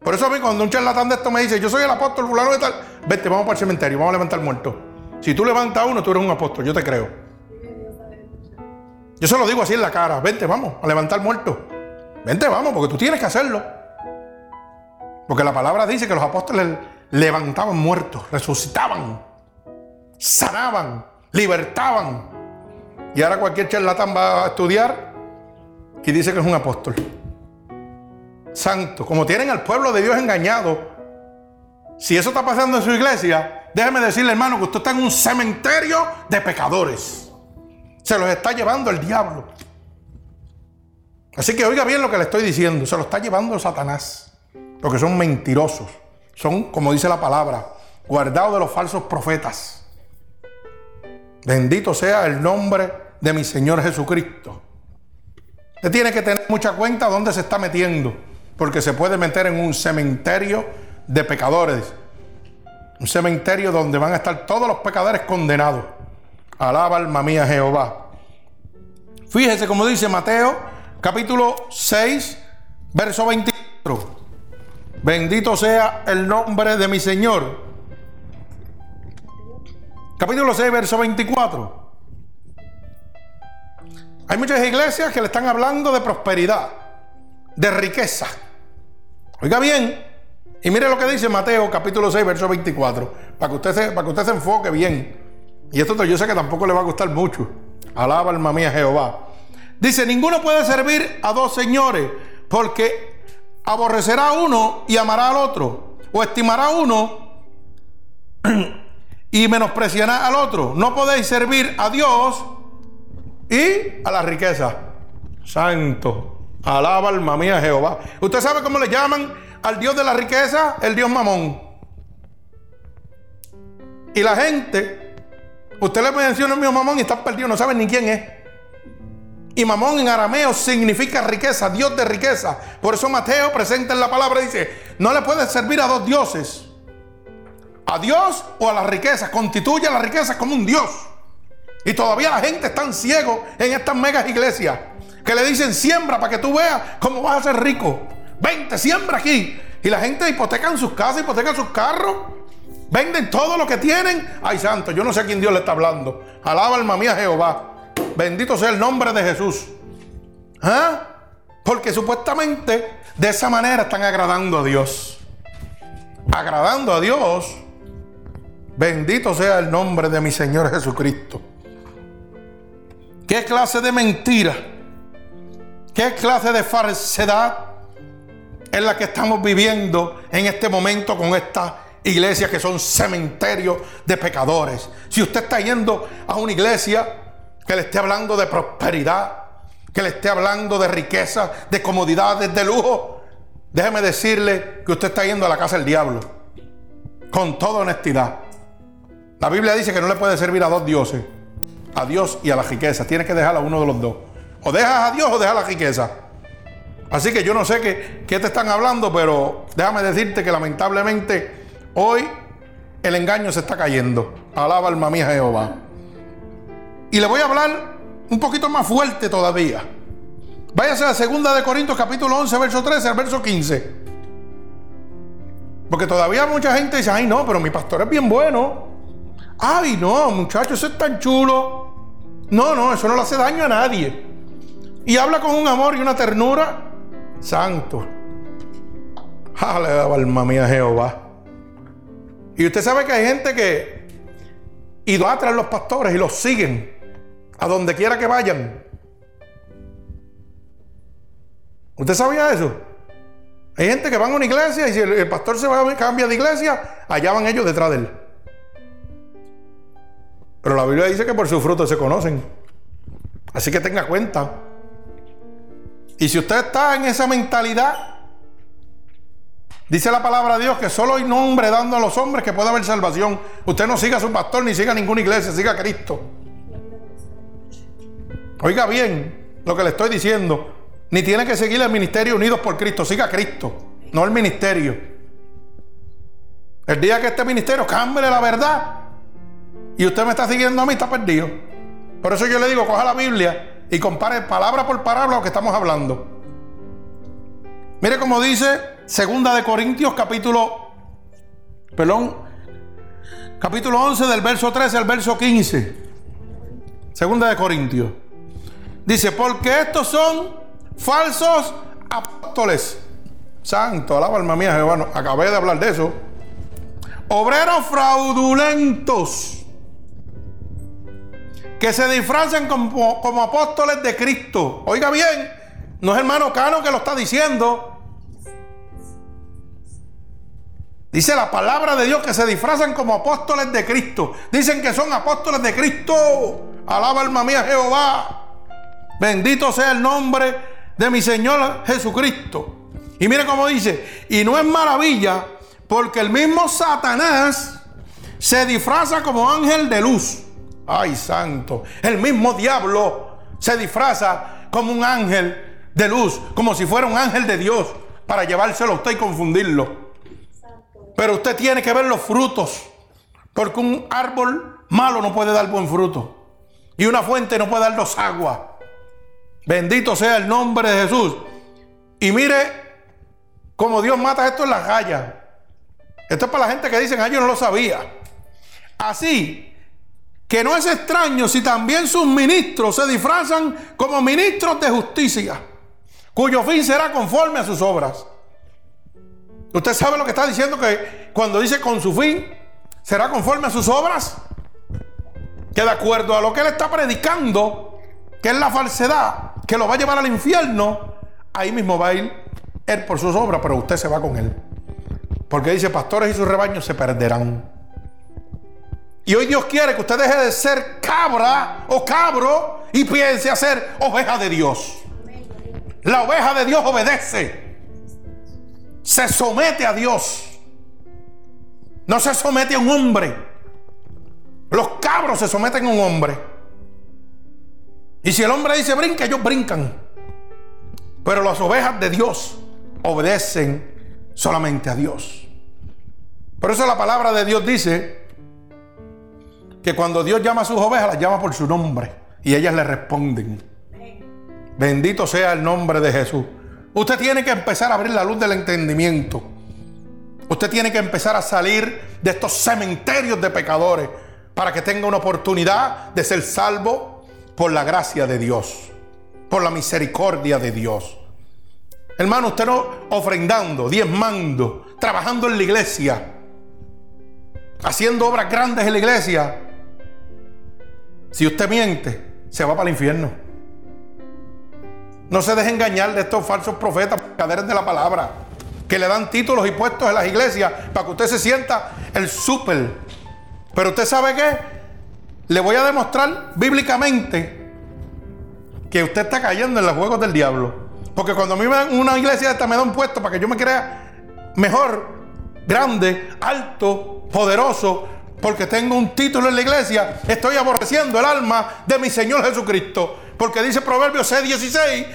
Por eso a mí cuando un charlatán de esto me dice, yo soy el apóstol fulano de tal, vete, vamos para el cementerio, vamos a levantar muertos. Si tú levantas uno, tú eres un apóstol, yo te creo. Yo se lo digo así en la cara, vente, vamos, a levantar muertos. Vente, vamos, porque tú tienes que hacerlo. Porque la palabra dice que los apóstoles levantaban muertos, resucitaban, sanaban, libertaban. Y ahora cualquier charlatán va a estudiar y dice que es un apóstol. Santo, como tienen al pueblo de Dios engañado, si eso está pasando en su iglesia, déjeme decirle, hermano, que usted está en un cementerio de pecadores. Se los está llevando el diablo. Así que oiga bien lo que le estoy diciendo. Se lo está llevando Satanás. Porque son mentirosos. Son, como dice la palabra, guardados de los falsos profetas. Bendito sea el nombre de mi Señor Jesucristo. Usted tiene que tener mucha cuenta dónde se está metiendo. Porque se puede meter en un cementerio de pecadores. Un cementerio donde van a estar todos los pecadores condenados. Alaba alma mía Jehová. Fíjese como dice Mateo capítulo 6, verso 24. Bendito sea el nombre de mi Señor. Capítulo 6, verso 24. Hay muchas iglesias que le están hablando de prosperidad, de riqueza. Oiga bien, y mire lo que dice Mateo capítulo 6, verso 24, para que usted se, para que usted se enfoque bien. Y esto yo sé que tampoco le va a gustar mucho. Alaba alma mía Jehová. Dice, ninguno puede servir a dos señores porque aborrecerá a uno y amará al otro. O estimará a uno y menospreciará al otro. No podéis servir a Dios y a la riqueza. Santo. Alaba alma mía Jehová. ¿Usted sabe cómo le llaman al Dios de la riqueza? El Dios mamón. Y la gente, usted le menciona al mío mamón y está perdido, no saben ni quién es. Y mamón en arameo significa riqueza, Dios de riqueza. Por eso Mateo presenta en la palabra y dice, no le puedes servir a dos dioses. A Dios o a la riqueza. Constituye la riqueza como un Dios. Y todavía la gente está ciego en estas megas iglesias. Que le dicen siembra para que tú veas cómo vas a ser rico. Vente, siembra aquí. Y la gente hipoteca sus casas, hipoteca sus carros. Venden todo lo que tienen. Ay, santo, yo no sé a quién Dios le está hablando. Alaba alma mía Jehová. Bendito sea el nombre de Jesús. ¿Ah? Porque supuestamente de esa manera están agradando a Dios. Agradando a Dios. Bendito sea el nombre de mi Señor Jesucristo. ¿Qué clase de mentira? ¿Qué clase de falsedad es la que estamos viviendo en este momento con esta iglesia que son cementerios de pecadores? Si usted está yendo a una iglesia que le esté hablando de prosperidad, que le esté hablando de riqueza, de comodidades, de lujo, déjeme decirle que usted está yendo a la casa del diablo. Con toda honestidad. La Biblia dice que no le puede servir a dos dioses. A Dios y a la riqueza. Tiene que dejar a uno de los dos. O dejas a Dios o dejas la riqueza. Así que yo no sé qué, qué te están hablando, pero déjame decirte que lamentablemente hoy el engaño se está cayendo. Alaba alma mía Jehová. Y le voy a hablar un poquito más fuerte todavía. Váyase a la segunda de Corintios capítulo 11, verso 13 al verso 15. Porque todavía mucha gente dice, ay no, pero mi pastor es bien bueno. Ay no, muchachos, eso es tan chulo. No, no, eso no le hace daño a nadie. Y habla con un amor y una ternura. Santo. Aleluya, alma mía Jehová. Y usted sabe que hay gente que idolatra a los pastores y los siguen a donde quiera que vayan. ¿Usted sabía eso? Hay gente que van a una iglesia y si el, pastor se va, cambia de iglesia, allá van ellos detrás de él. Pero la Biblia dice que por sus frutos se conocen. Así que tenga cuenta. Y si usted está en esa mentalidad, dice la palabra de Dios que solo hay nombre dando a los hombres que puede haber salvación. Usted no siga a su pastor ni siga a ninguna iglesia, siga a Cristo. Oiga bien lo que le estoy diciendo. Ni tiene que seguir el ministerio Unidos por Cristo. Siga a Cristo, no el ministerio. El día que este ministerio cambie la verdad y usted me está siguiendo a mí, está perdido. Por eso yo le digo, coja la Biblia y compare palabra por palabra lo que estamos hablando. Mire cómo dice Segunda de Corintios capítulo perdón, capítulo 11 del verso 13 al verso 15. Segunda de Corintios. Dice, porque estos son falsos apóstoles. Santo, alaba alma mía Jehová. acabé de hablar de eso. Obreros fraudulentos que se disfrazan como, como apóstoles de Cristo. Oiga bien, No es hermano Cano que lo está diciendo. Dice la palabra de Dios que se disfrazan como apóstoles de Cristo. Dicen que son apóstoles de Cristo. Alaba alma mía Jehová. Bendito sea el nombre de mi Señor Jesucristo. Y mire cómo dice, y no es maravilla porque el mismo Satanás se disfraza como ángel de luz. Ay, santo. El mismo diablo se disfraza como un ángel de luz, como si fuera un ángel de Dios, para llevárselo a usted y confundirlo. Pero usted tiene que ver los frutos. Porque un árbol malo no puede dar buen fruto. Y una fuente no puede dar dos aguas. Bendito sea el nombre de Jesús. Y mire cómo Dios mata esto en las gallas. Esto es para la gente que dicen, ah, yo no lo sabía. Así que no es extraño si también sus ministros se disfrazan como ministros de justicia, cuyo fin será conforme a sus obras. Usted sabe lo que está diciendo que cuando dice con su fin, será conforme a sus obras. Que de acuerdo a lo que él está predicando, que es la falsedad, que lo va a llevar al infierno, ahí mismo va a ir él por sus obras, pero usted se va con él. Porque dice, pastores y sus rebaños se perderán. Y hoy Dios quiere que usted deje de ser cabra o cabro y piense a ser oveja de Dios. La oveja de Dios obedece se somete a Dios. No se somete a un hombre. Los cabros se someten a un hombre. Y si el hombre dice brinca, ellos brincan. Pero las ovejas de Dios obedecen solamente a Dios. Por eso la palabra de Dios dice que cuando Dios llama a sus ovejas, las llama por su nombre. Y ellas le responden. Bendito sea el nombre de Jesús. Usted tiene que empezar a abrir la luz del entendimiento. Usted tiene que empezar a salir de estos cementerios de pecadores para que tenga una oportunidad de ser salvo por la gracia de Dios, por la misericordia de Dios. Hermano, usted no ofrendando, diezmando, trabajando en la iglesia, haciendo obras grandes en la iglesia. Si usted miente, se va para el infierno. No se deje engañar de estos falsos profetas, caderas de la palabra, que le dan títulos y puestos en las iglesias para que usted se sienta el súper. Pero usted sabe qué? Le voy a demostrar bíblicamente que usted está cayendo en los juegos del diablo. Porque cuando a mí me dan una iglesia esta me da un puesto para que yo me crea mejor, grande, alto, poderoso, porque tengo un título en la iglesia, estoy aborreciendo el alma de mi Señor Jesucristo. Porque dice Proverbios 6, 16,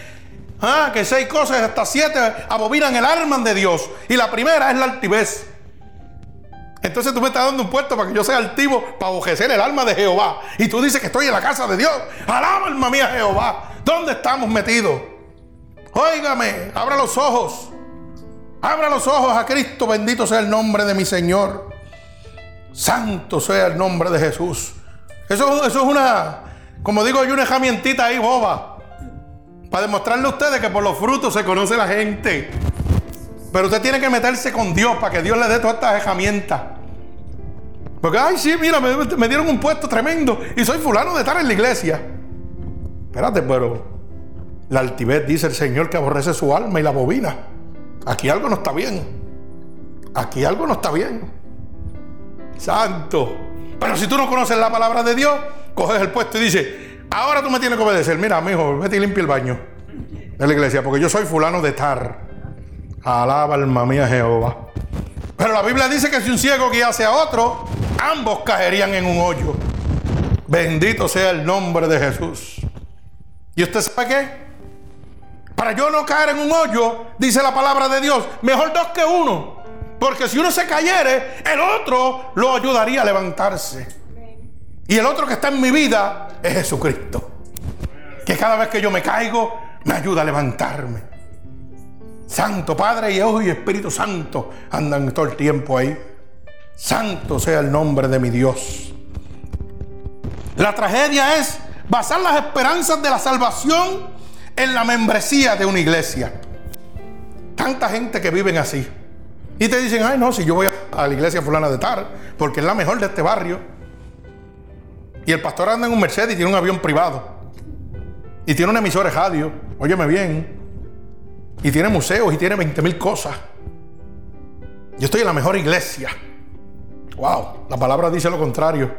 ah, que seis cosas hasta siete abominan el alma de Dios. Y la primera es la altivez. Entonces tú me estás dando un puesto para que yo sea altivo, para aborrecer el alma de Jehová. Y tú dices que estoy en la casa de Dios. Alaba alma mía Jehová. ¿Dónde estamos metidos? Óigame, abra los ojos. Abra los ojos a Cristo. Bendito sea el nombre de mi Señor. Santo sea el nombre de Jesús. Eso, es una, como digo yo, una herramientita ahí boba. Para demostrarle a ustedes que por los frutos se conoce la gente. Pero usted tiene que meterse con Dios para que Dios le dé todas estas herramientas. Porque, ay, sí, mira, me, dieron un puesto tremendo y soy fulano de estar en la iglesia. Espérate, pero la altivez dice el Señor que aborrece su alma y la bobina. Aquí algo no está bien. Aquí algo no está bien. Santo. Pero si tú no conoces la palabra de Dios, coges el puesto y dices, ahora tú me tienes que obedecer. Mira, mijo, vete y limpia el baño de la iglesia, porque yo soy fulano de tar. Alaba alma mía Jehová. Pero la Biblia dice que si un ciego guiase a otro, ambos caerían en un hoyo. Bendito sea el nombre de Jesús. ¿Y usted sabe qué? Para yo no caer en un hoyo, dice la palabra de Dios, mejor dos que uno. Porque si uno se cayere, el otro lo ayudaría a levantarse. Y el otro que está en mi vida es Jesucristo. Que cada vez que yo me caigo, me ayuda a levantarme. Santo Padre y Hijo y Espíritu Santo andan todo el tiempo ahí. Santo sea el nombre de mi Dios. La tragedia es basar las esperanzas de la salvación en la membresía de una iglesia. Tanta gente que viven así. Y te dicen, ay no, si yo voy a la iglesia fulana de Tar, porque es la mejor de este barrio. Y el pastor anda en un Mercedes y tiene un avión privado. Y tiene un emisor de radio. Óyeme bien. y tiene museos y tiene 20 mil cosas. Yo estoy en la mejor iglesia. Wow, la palabra dice lo contrario.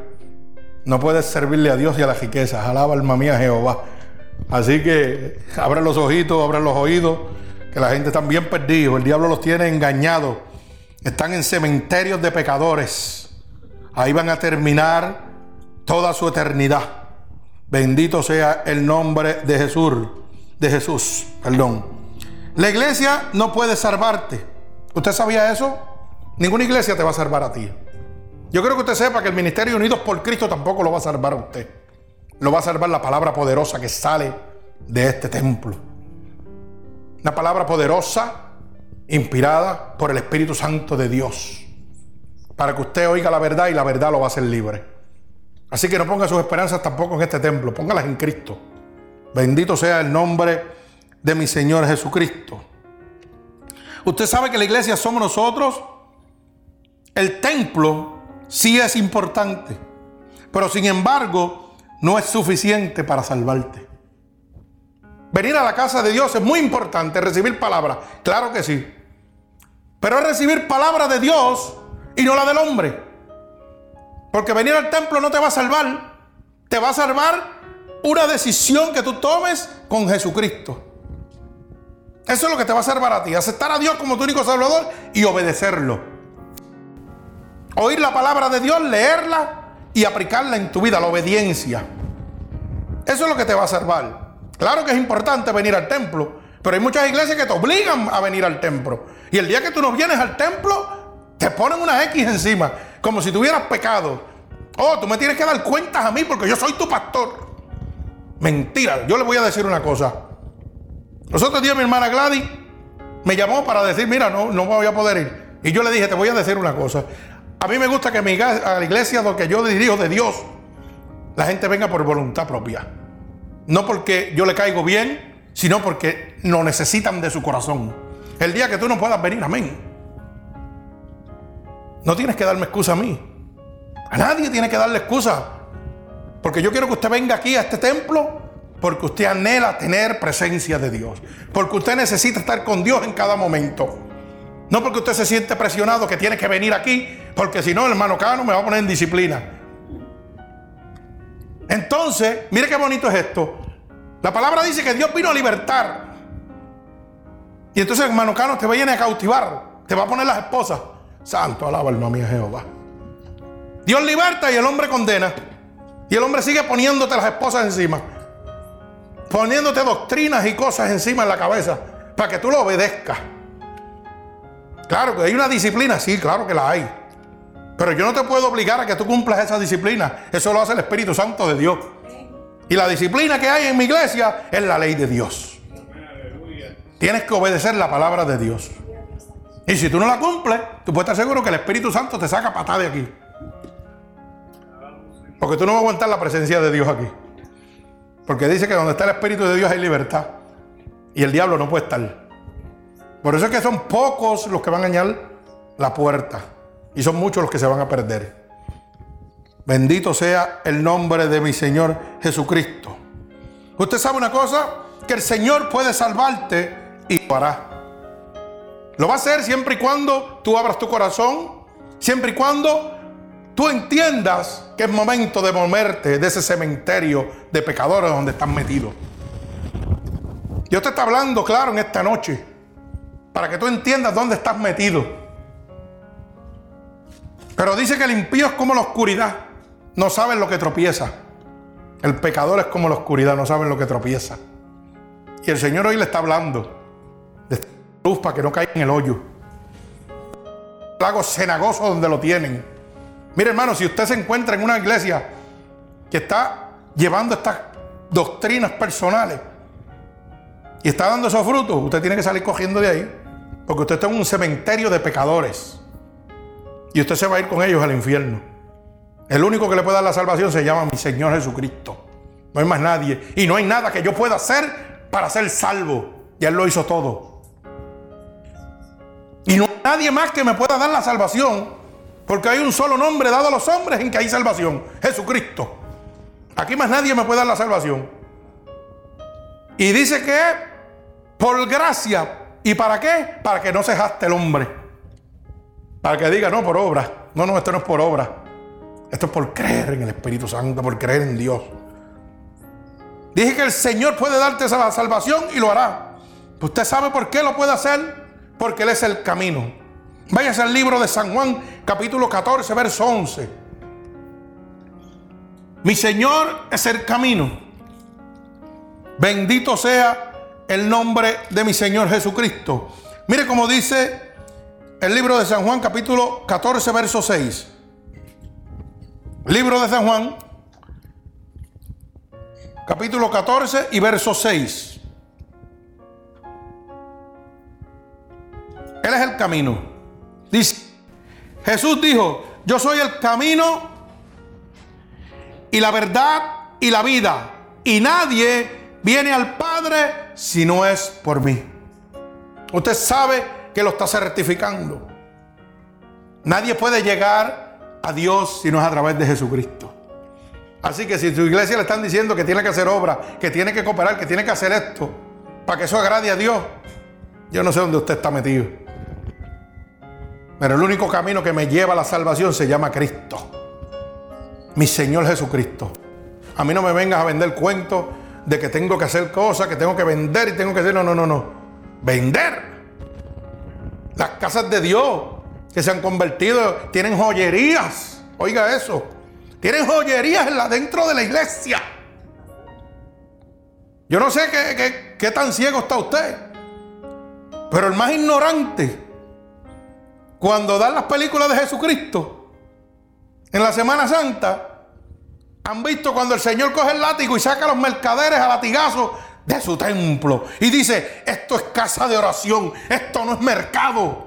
No puedes servirle a Dios y a las riquezas. Alaba alma mía Jehová. Así que abre los ojitos, abre los oídos, que la gente está bien perdidos. El diablo los tiene engañados. Están en cementerios de pecadores. Ahí van a terminar toda su eternidad. Bendito sea el nombre de Jesús. De Jesús, perdón. La iglesia no puede salvarte. ¿Usted sabía eso? Ninguna iglesia te va a salvar a ti. Yo creo que usted sepa que el Ministerio Unidos por Cristo tampoco lo va a salvar a usted. Lo va a salvar la palabra poderosa que sale de este templo. Una palabra poderosa, inspirada por el Espíritu Santo de Dios. Para que usted oiga la verdad y la verdad lo va a hacer libre. Así que no ponga sus esperanzas tampoco en este templo, póngalas en Cristo. Bendito sea el nombre de mi Señor Jesucristo. Usted sabe que la iglesia somos nosotros. El templo sí es importante, pero sin embargo no es suficiente para salvarte. Venir a la casa de Dios es muy importante, recibir palabra, claro que sí. Pero es recibir palabra de Dios y no la del hombre. Porque venir al templo no te va a salvar, te va a salvar una decisión que tú tomes con Jesucristo. Eso es lo que te va a salvar a ti, aceptar a Dios como tu único salvador y obedecerlo oír la palabra de Dios, leerla y aplicarla en tu vida, la obediencia. Eso es lo que te va a salvar. Claro que es importante venir al templo, pero hay muchas iglesias que te obligan a venir al templo. Y el día que tú no vienes al templo, te ponen una X encima, como si tuvieras pecado. Oh, tú me tienes que dar cuentas a mí porque yo soy tu pastor. Mentira, yo le voy a decir una cosa. Los otros días mi hermana Gladys me llamó para decir, mira, no, no voy a poder ir. Y yo le dije, te voy a decir una cosa. A mí me gusta que mi, a la iglesia donde yo dirijo de Dios, la gente venga por voluntad propia. No porque yo le caigo bien, sino porque lo necesitan de su corazón. El día que tú no puedas venir, amén. No tienes que darme excusa a mí. A nadie tiene que darle excusa. Porque yo quiero que usted venga aquí a este templo porque usted anhela tener presencia de Dios. Porque usted necesita estar con Dios en cada momento. No porque usted se siente presionado que tiene que venir aquí, porque si no, el hermano Cano me va a poner en disciplina. Entonces, mire qué bonito es esto. La palabra dice que Dios vino a libertar. Y entonces hermano Cano te va a ir a cautivar. Te va a poner las esposas. Santo, alaba alma mía Jehová. Dios liberta y el hombre condena. Y el hombre sigue poniéndote las esposas encima. Poniéndote doctrinas y cosas encima en la cabeza. Para que tú lo obedezcas. Claro que hay una disciplina, sí, claro que la hay. Pero yo no te puedo obligar a que tú cumplas esa disciplina. Eso lo hace el Espíritu Santo de Dios. Y la disciplina que hay en mi iglesia es la ley de Dios. Tienes que obedecer la palabra de Dios. Y si tú no la cumples, tú puedes estar seguro que el Espíritu Santo te saca patada de aquí. Porque tú no vas a aguantar la presencia de Dios aquí. Porque dice que donde está el Espíritu de Dios hay libertad. Y el diablo no puede estar. Por eso es que son pocos los que van a añadir la puerta. Y son muchos los que se van a perder. Bendito sea el nombre de mi Señor Jesucristo. Usted sabe una cosa, que el Señor puede salvarte y lo hará. Lo va a hacer siempre y cuando tú abras tu corazón, siempre y cuando tú entiendas que es momento de moverte de ese cementerio de pecadores donde están metidos. Dios te está hablando claro en esta noche para que tú entiendas dónde estás metido. Pero dice que el impío es como la oscuridad, no saben lo que tropieza. El pecador es como la oscuridad, no saben lo que tropieza. Y el Señor hoy le está hablando luz para que no caiga en el hoyo. Lago cenagoso donde lo tienen. Mire, hermano, si usted se encuentra en una iglesia que está llevando estas doctrinas personales y está dando esos frutos, usted tiene que salir cogiendo de ahí. Porque usted está en un cementerio de pecadores. Y usted se va a ir con ellos al infierno. El único que le puede dar la salvación se llama mi Señor Jesucristo. No hay más nadie. Y no hay nada que yo pueda hacer para ser salvo. Y Él lo hizo todo. Nadie más que me pueda dar la salvación. Porque hay un solo nombre dado a los hombres en que hay salvación. Jesucristo. Aquí más nadie me puede dar la salvación. Y dice que por gracia ¿Y para qué? Para que no se jaste el hombre. Para que diga, no, por obra. No, no, esto no es por obra. Esto es por creer en el Espíritu Santo, por creer en Dios. Dije que el Señor puede darte esa salvación y lo hará. ¿Usted sabe por qué lo puede hacer? Porque Él es el camino. Váyase al libro de San Juan, capítulo 14, verso 11. Mi Señor es el camino. Bendito sea el nombre de mi Señor Jesucristo. Mire cómo dice el libro de San Juan, capítulo 14, verso 6. Libro de San Juan, capítulo 14 y verso 6. Él es el camino. Dice, Jesús dijo, yo soy el camino y la verdad y la vida. Y nadie viene al Padre si no es por mí. Usted sabe que lo está certificando. Nadie puede llegar a Dios si no es a través de Jesucristo. Así que si su iglesia le están diciendo que tiene que hacer obra, que tiene que cooperar, que tiene que hacer esto, para que eso agrade a Dios, yo no sé dónde usted está metido. Pero el único camino que me lleva a la salvación se llama Cristo. Mi Señor Jesucristo. A mí no me vengas a vender cuentos de que tengo que hacer cosas, que tengo que vender y tengo que hacer. No, no, no, no. Vender. Las casas de Dios que se han convertido tienen joyerías. Oiga eso. Tienen joyerías dentro de la iglesia. Yo no sé qué, qué tan ciego está usted. Pero el más ignorante cuando dan las películas de Jesucristo en la Semana Santa, han visto cuando el Señor coge el látigo y saca a los mercaderes a latigazos de su templo y dice, esto es casa de oración, esto no es mercado.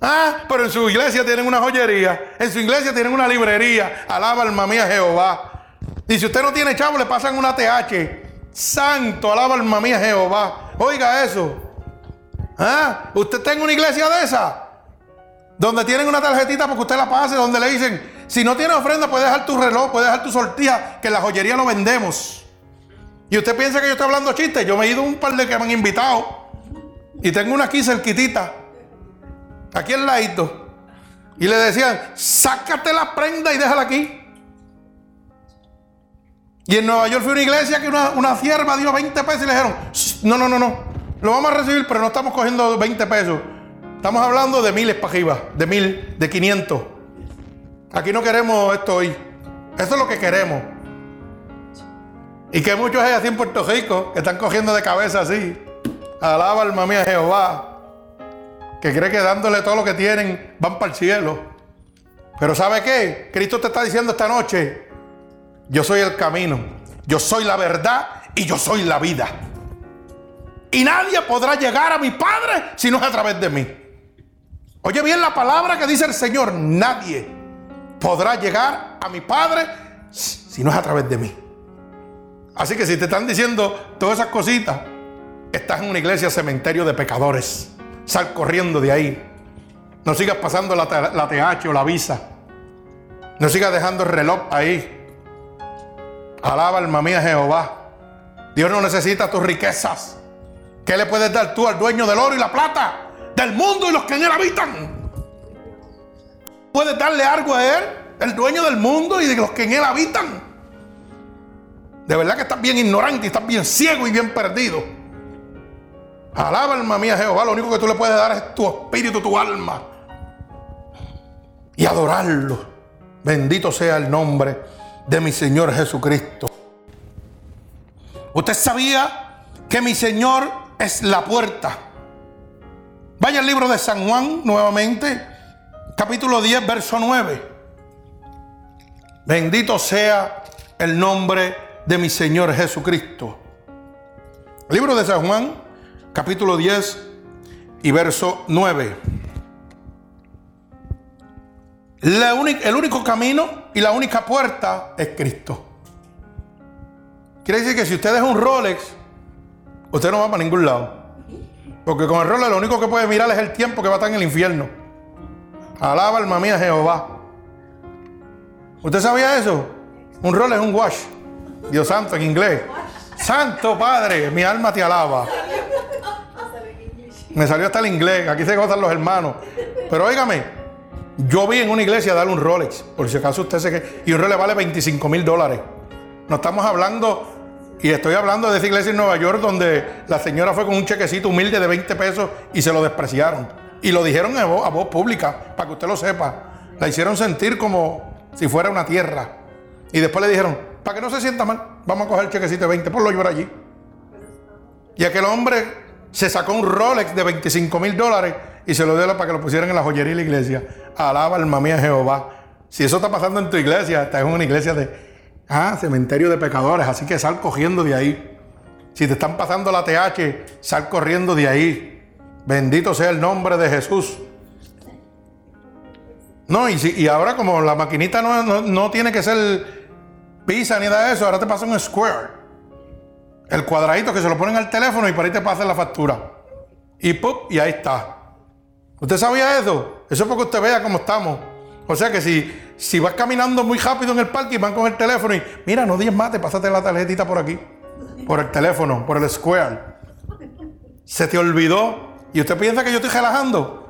Ah, pero en su iglesia tienen una joyería, en su iglesia tienen una librería, alaba alma mía Jehová. Y si usted no tiene chavo, le pasan una TH. Santo, alaba alma mía Jehová. Oiga eso. ¿Ah? ¿Usted tiene una iglesia de esa? Donde tienen una tarjetita porque usted la pase, donde le dicen, si no tiene ofrenda, puede dejar tu reloj, puede dejar tu sortija, que en la joyería lo vendemos. Y usted piensa que yo estoy hablando chistes. Yo me he ido un par de que me han invitado. Y tengo una aquí cerquitita. Aquí al ladito. Y le decían, sácate la prenda y déjala aquí. Y en Nueva York fue una iglesia que una, una dio 20 pesos y le dijeron, no, no, no, no. Lo vamos a recibir, pero no estamos cogiendo 20 pesos. Estamos hablando de miles para arriba, de mil, de 500. Aquí no queremos esto hoy. Eso es lo que queremos. Y que muchos hay así en Puerto Rico que están cogiendo de cabeza así. Alaba alma mía Jehová. Que cree que dándole todo lo que tienen van para el cielo. Pero ¿sabe qué? Cristo te está diciendo esta noche, yo soy el camino, yo soy la verdad y yo soy la vida. Y nadie podrá llegar a mi Padre si no es a través de mí. Oye bien la palabra que dice el Señor. Nadie podrá llegar a mi Padre si no es a través de mí. Así que si te están diciendo todas esas cositas, estás en una iglesia cementerio de pecadores. Sal corriendo de ahí. No sigas pasando la, la TH o la visa. No sigas dejando el reloj ahí. Alaba alma mía Jehová. Dios no necesita tus riquezas. ¿Qué le puedes dar tú al dueño del oro y la plata? Del mundo y los que en él habitan. ¿Puedes darle algo a él? El dueño del mundo y de los que en él habitan. De verdad que estás bien ignorante y estás bien ciego y bien perdido. Alaba alma mía Jehová. Lo único que tú le puedes dar es tu espíritu, tu alma. Y adorarlo. Bendito sea el nombre de mi Señor Jesucristo. ¿Usted sabía que mi Señor es la puerta. Vaya al libro de San Juan nuevamente, capítulo 10, verso 9. Bendito sea el nombre de mi Señor Jesucristo. libro de San Juan, capítulo 10 y verso 9. el único camino y la única puerta es Cristo. Quiere decir que si usted es un Rolex, usted no va para ningún lado. Porque con el rol lo único que puede mirar es el tiempo que va a estar en el infierno. Alaba alma mía Jehová. ¿Usted sabía eso? Un rol es un wash. Dios santo en inglés. Santo Padre, mi alma te alaba. Me salió hasta el inglés, aquí se gozan los hermanos. Pero óigame, yo vi en una iglesia darle un Rolex, por si acaso usted se que y un Rolex vale 25 mil dólares. No estamos hablando, y estoy hablando de esa iglesia en Nueva York donde la señora fue con un chequecito humilde de 20 pesos y se lo despreciaron. Y lo dijeron a voz, pública, para que usted lo sepa. La hicieron sentir como si fuera una tierra. Y después le dijeron, para que no se sienta mal, vamos a coger el chequecito de 20, por lo llevar allí. Y aquel hombre se sacó un Rolex de 25 mil dólares y se lo dio para que lo pusieran en la joyería de la iglesia. Alaba alma mía Jehová. Si eso está pasando en tu iglesia, estás en una iglesia de ah, cementerio de pecadores, así que sal cogiendo de ahí. Si te están pasando la TH, sal corriendo de ahí. Bendito sea el nombre de Jesús. No, y, si, y ahora como la maquinita no, no tiene que ser pizza ni nada de eso, ahora te pasa un square. El cuadradito que se lo ponen al teléfono y por ahí te pasan la factura. Y ¡pup! y ahí está. ¿Usted sabía eso? Eso es porque usted vea cómo estamos. O sea que si, si vas caminando muy rápido en el parque y van con el teléfono y mira, no digas más, te pásate la tarjetita por aquí. Por el teléfono, por el square. Se te olvidó. Y usted piensa que yo estoy relajando.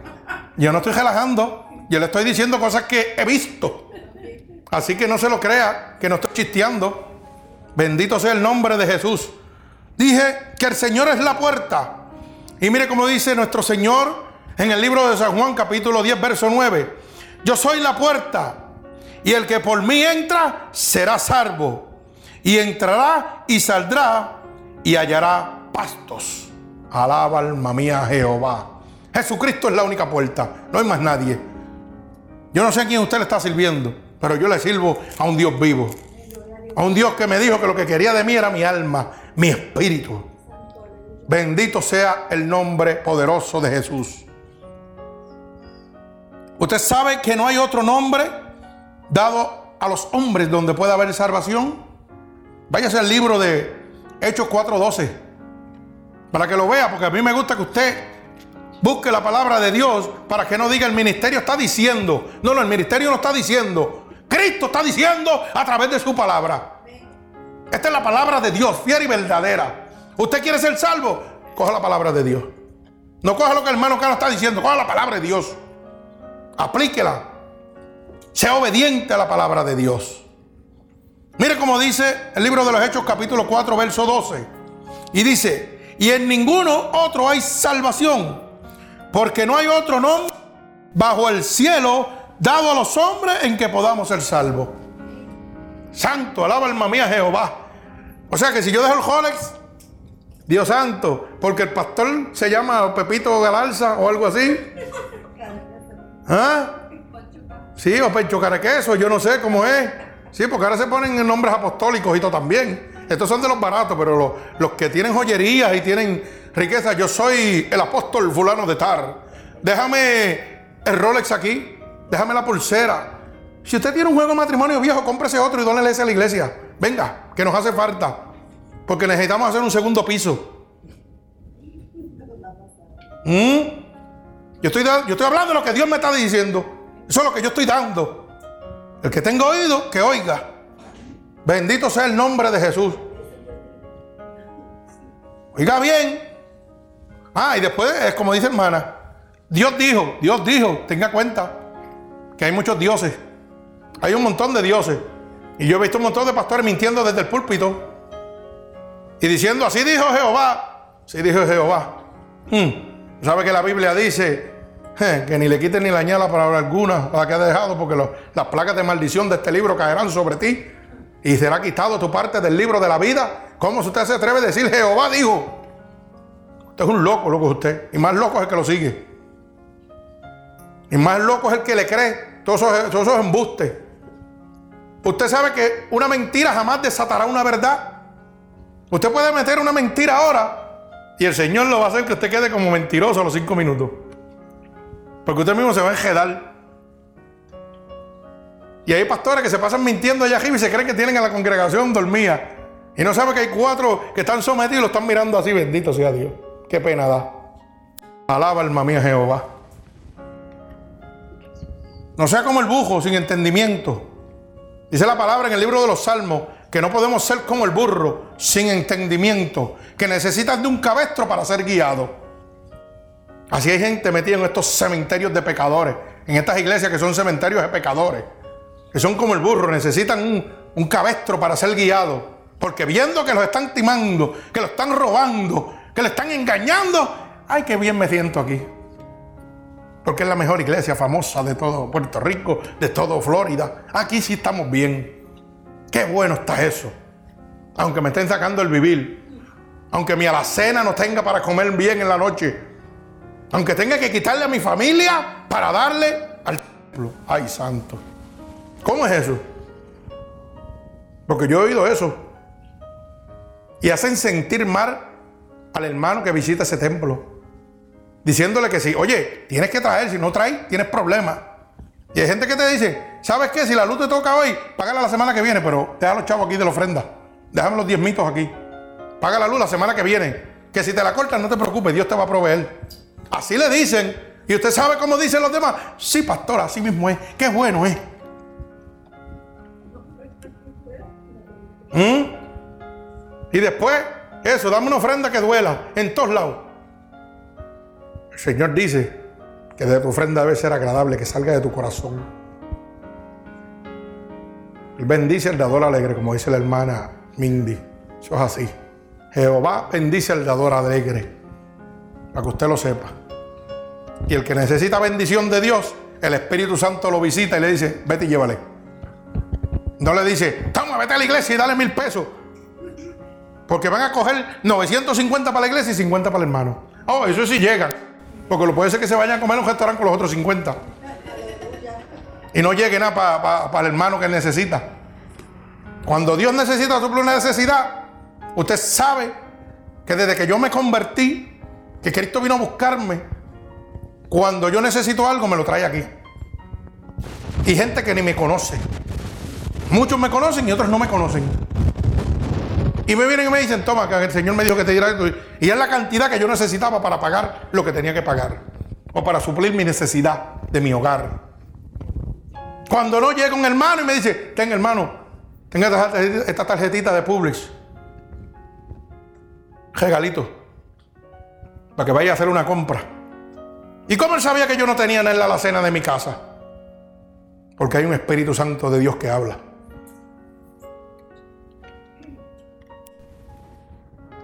Yo no estoy relajando. Yo le estoy diciendo cosas que he visto. Así que no se lo crea, que no estoy chisteando. Bendito sea el nombre de Jesús. Dije que el Señor es la puerta. Y mire cómo dice nuestro Señor en el libro de San Juan capítulo 10 verso 9. Yo soy la puerta y el que por mí entra será salvo. Y entrará y saldrá y hallará pastos. Alaba alma mía Jehová. Jesucristo es la única puerta, no hay más nadie. Yo no sé a quién usted le está sirviendo, pero yo le sirvo a un Dios vivo. A un Dios que me dijo que lo que quería de mí era mi alma, mi espíritu. Bendito sea el nombre poderoso de Jesús. Usted sabe que no hay otro nombre dado a los hombres donde pueda haber salvación. Váyase al libro de Hechos 4:12 para que lo vea, porque a mí me gusta que usted busque la palabra de Dios para que no diga el ministerio está diciendo. No, no, el ministerio no está diciendo. Cristo está diciendo a través de su palabra. Esta es la palabra de Dios, fiel y verdadera. ¿Usted quiere ser salvo? Coja la palabra de Dios. No coja lo que el hermano Carlos está diciendo, coja la palabra de Dios. Aplíquela. Sea obediente a la palabra de Dios. Mire cómo dice el libro de los Hechos capítulo 4, verso 12. Y dice, y en ninguno otro hay salvación, porque no hay otro nombre bajo el cielo dado a los hombres en que podamos ser salvos. Santo, alaba alma mía Jehová. O sea que si yo dejo el Jolex, Dios santo, porque el pastor se llama Pepito Galarza o algo así. ¿Ah? Sí, o Pencho Carequeso, yo no sé cómo es. Sí, porque ahora se ponen nombres apostólicos y todo también. Estos son de los baratos, pero los, los que tienen joyerías y tienen riqueza, yo soy el apóstol fulano de Tar. Déjame el Rolex aquí. Déjame la pulsera. Si usted tiene un juego de matrimonio viejo, cómprese otro y dónele ese a la iglesia. Venga, que nos hace falta. Porque necesitamos hacer un segundo piso. ¿Mm? Yo, estoy, yo estoy hablando de lo que Dios me está diciendo. Eso es lo que yo estoy dando. El que tenga oído, que oiga. Bendito sea el nombre de Jesús. Oiga bien. Ah, y después es como dice hermana. Dios dijo, Dios dijo, tenga cuenta que hay muchos dioses. Hay un montón de dioses. Y yo he visto un montón de pastores mintiendo desde el púlpito. Y diciendo, así dijo Jehová. Así dijo Jehová. Hmm. ¿Sabe que la Biblia dice que ni le quiten ni la añada palabra alguna la que ha dejado? Porque las placas de maldición de este libro caerán sobre ti. Y será quitado tu parte del libro de la vida. ¿Cómo usted se atreve a decir Jehová dijo? Usted es un loco, loco usted. Y más loco es el que lo sigue. Y más loco es el que le cree. Todos esos, embustes. Usted sabe que una mentira jamás desatará una verdad. Usted puede meter una mentira ahora y el Señor lo va a hacer que usted quede como mentiroso a los cinco minutos. Porque usted mismo se va a enjedar. Y hay pastores que se pasan mintiendo allá arriba y se creen que tienen a la congregación dormida. Y no sabe que hay cuatro que están sometidos y lo están mirando así. Bendito sea Dios. Qué pena da. Alaba alma mía Jehová. No sea como el bujo sin entendimiento. Dice la palabra en el libro de los Salmos que no podemos ser como el burro sin entendimiento, que necesitas de un cabestro para ser guiado. Así hay gente metida en estos cementerios de pecadores, en estas iglesias que son cementerios de pecadores, que son como el burro, necesitan un, cabestro para ser guiado, porque viendo que los están timando, que lo están robando, que le están engañando, ay, qué bien me siento aquí. Porque es la mejor iglesia famosa de todo Puerto Rico, de todo Florida. Aquí sí estamos bien. Qué bueno está eso. Aunque me estén sacando el vivir. Aunque mi alacena no tenga para comer bien en la noche. Aunque tenga que quitarle a mi familia para darle al templo. Ay, santo. ¿Cómo es eso? Porque yo he oído eso. Y hacen sentir mal al hermano que visita ese templo. Diciéndole que sí, oye, tienes que traer, si no traes, tienes problemas. Y hay gente que te dice, ¿sabes qué? Si la luz te toca hoy, págala la semana que viene, pero deja los chavos aquí de la ofrenda. Déjame los diez mitos aquí. Paga la luz la semana que viene. Que si te la cortan, no te preocupes, Dios te va a proveer. Así le dicen. ¿Y usted sabe cómo dicen los demás? Sí, pastor, así mismo es. Qué bueno es. ¿Mm? Y después, eso, dame una ofrenda que duela en todos lados. El Señor dice que de tu ofrenda debe ser agradable, que salga de tu corazón. Él bendice al dador alegre, como dice la hermana Mindy. Eso es así. Jehová bendice al dador alegre. Para que usted lo sepa. Y el que necesita bendición de Dios, el Espíritu Santo lo visita y le dice, vete y llévale. No le dice, toma, vete a la iglesia y dale mil pesos. Porque van a coger 950 para la iglesia y 50 para el hermano. Oh, eso sí llegan. Porque lo puede ser que se vayan a comer en un restaurante con los otros 50. Y no llegue nada para el hermano que necesita. Cuando Dios necesita suplir una necesidad, usted sabe que desde que yo me convertí, que Cristo vino a buscarme, cuando yo necesito algo me lo trae aquí. Y gente que ni me conoce. Muchos me conocen y otros no me conocen. Y me vienen y me dicen, toma, que el Señor me dijo que te diera esto. Y es la cantidad que yo necesitaba para pagar lo que tenía que pagar. O para suplir mi necesidad de mi hogar. Cuando no llega un hermano y me dice, ten hermano, tenga esta tarjetita de Publix. Regalito. Para que vaya a hacer una compra. ¿Y cómo él sabía que yo no tenía en la alacena de mi casa? Porque hay un Espíritu Santo de Dios que habla.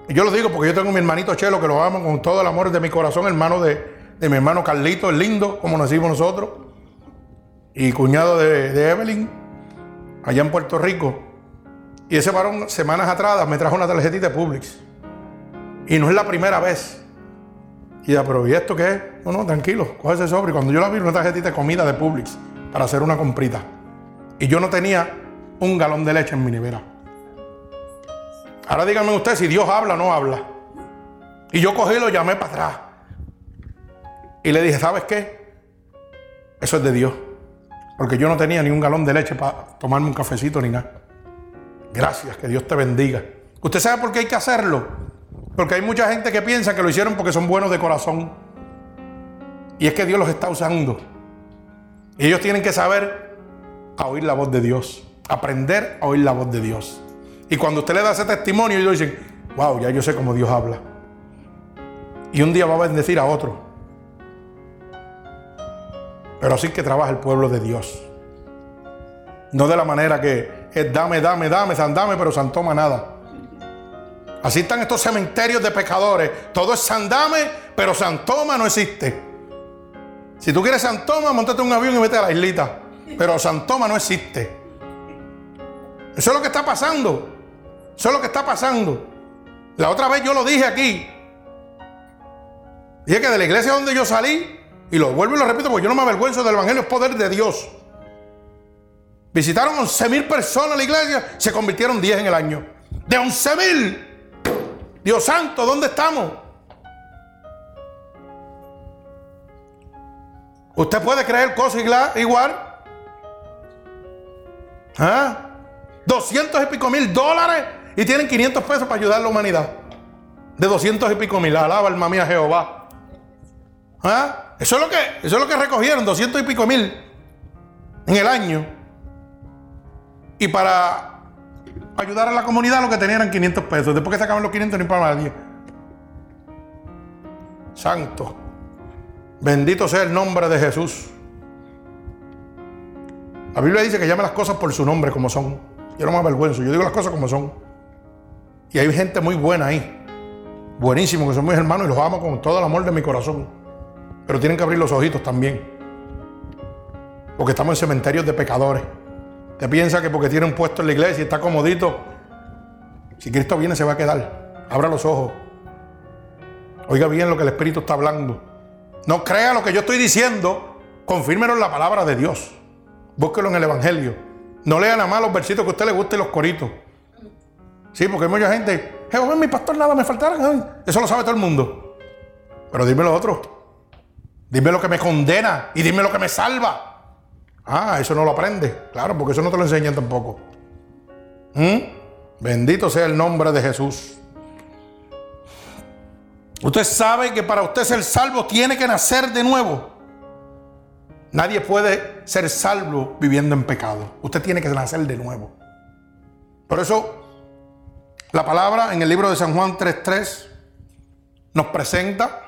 Y yo lo digo porque yo tengo a mi hermanito Chelo que lo amo con todo el amor de mi corazón, hermano de, mi hermano Carlito, el lindo, como nacimos nosotros, y cuñado de, Evelyn, allá en Puerto Rico. Y ese varón, semanas atrás, me trajo una tarjetita de Publix. Y no es la primera vez. Y ya, pero ¿y esto qué es? No, no, tranquilo, coge ese sobre. Y cuando yo la vi, una tarjetita de comida de Publix para hacer una comprita. Y yo no tenía un galón de leche en mi nevera. Ahora díganme ustedes si Dios habla o no habla. Y yo cogí y lo llamé para atrás. Y le dije, ¿sabes qué? Eso es de Dios. Porque yo no tenía ni un galón de leche para tomarme un cafecito ni nada. Gracias, que Dios te bendiga. ¿Usted sabe por qué hay que hacerlo? Porque hay mucha gente que piensa que lo hicieron porque son buenos de corazón. Y es que Dios los está usando. Y ellos tienen que saber a oír la voz de Dios. Aprender a oír la voz de Dios. Y cuando usted le da ese testimonio, ellos dicen, wow, ya yo sé cómo Dios habla. Y un día va a bendecir a otro. Pero así que trabaja el pueblo de Dios. No de la manera que es dame, dame, dame, san dame, pero san toma nada. Así están estos cementerios de pecadores. Todo es sandame, pero Santoma no existe. Si tú quieres Santoma, montate un avión y vete a la islita. Pero Santoma no existe. Eso es lo que está pasando. Eso es lo que está pasando. La otra vez yo lo dije aquí. Dije que de la iglesia donde yo salí, y lo vuelvo y lo repito porque yo no me avergüenzo del Evangelio, es poder de Dios. Visitaron 11 mil personas la iglesia, se convirtieron 10 en el año. De 11 mil. Dios santo, ¿dónde estamos? ¿Usted puede creer cosas igual? ¿Ah? 200 y pico mil dólares y tienen 500 pesos para ayudar a la humanidad. De 200 y pico mil. Alaba alma mía Jehová. ¿Ah? Eso, es lo que, eso es lo que recogieron, 200 y pico mil en el año. Y para ayudar a la comunidad lo que tenían eran 500 pesos. Después que se acaban los 500 ni para nadie. Santo. Bendito sea el nombre de Jesús. La Biblia dice que llame las cosas por su nombre como son. Yo no me avergüenzo, yo digo las cosas como son. Y hay gente muy buena ahí. Buenísimo, que son mis hermanos y los amo con todo el amor de mi corazón. Pero tienen que abrir los ojitos también. Porque estamos en cementerios de pecadores. Te piensa que porque tiene un puesto en la iglesia y está comodito, si Cristo viene se va a quedar. Abra los ojos. Oiga bien lo que el Espíritu está hablando. No crea lo que yo estoy diciendo. Confírmelo en la palabra de Dios. Búsquelo en el Evangelio. No lea nada más los versitos que a usted le guste y los coritos. Sí, porque hay mucha gente. Jehová, mi pastor, nada me faltará. Eso lo sabe todo el mundo. Pero dime lo otro. Dime lo que me condena y dime lo que me salva. Ah, eso no lo aprende. Claro, porque eso no te lo enseñan tampoco. ¿Mm? Bendito sea el nombre de Jesús. Usted sabe que para usted ser salvo tiene que nacer de nuevo. Nadie puede ser salvo viviendo en pecado. Usted tiene que nacer de nuevo. Por eso la palabra en el libro de San Juan 3.3 nos presenta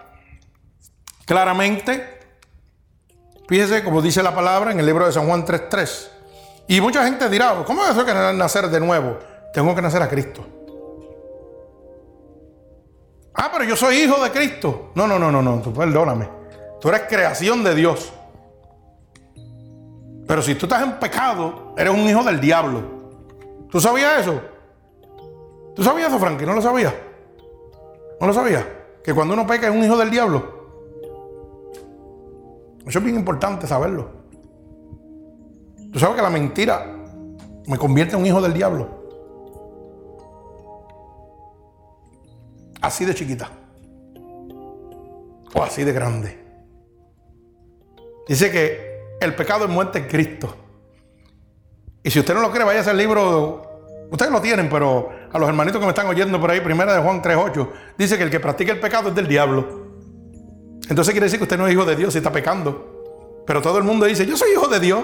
claramente, fíjese como dice la palabra en el libro de San Juan 3.3. Y mucha gente dirá, ¿cómo es eso que nacer de nuevo? Tengo que nacer a Cristo. Ah, pero yo soy hijo de Cristo. No, no, no, no, no, tú perdóname. Tú eres creación de Dios. Pero si tú estás en pecado, eres un hijo del diablo. ¿Tú sabías eso? ¿Tú sabías eso, Frankie? ¿No lo sabías? ¿No lo sabías? Que cuando uno peca es un hijo del diablo. Eso es bien importante saberlo. Tú sabes que la mentira me convierte en un hijo del diablo. Así de chiquita. O así de grande. Dice que el pecado es muerte en Cristo. Y si usted no lo cree, vaya a el libro. Ustedes lo tienen, pero a los hermanitos que me están oyendo por ahí, primera de Juan 3.8, dice que el que practica el pecado es del diablo. Entonces quiere decir que usted no es hijo de Dios si está pecando. Pero todo el mundo dice, yo soy hijo de Dios.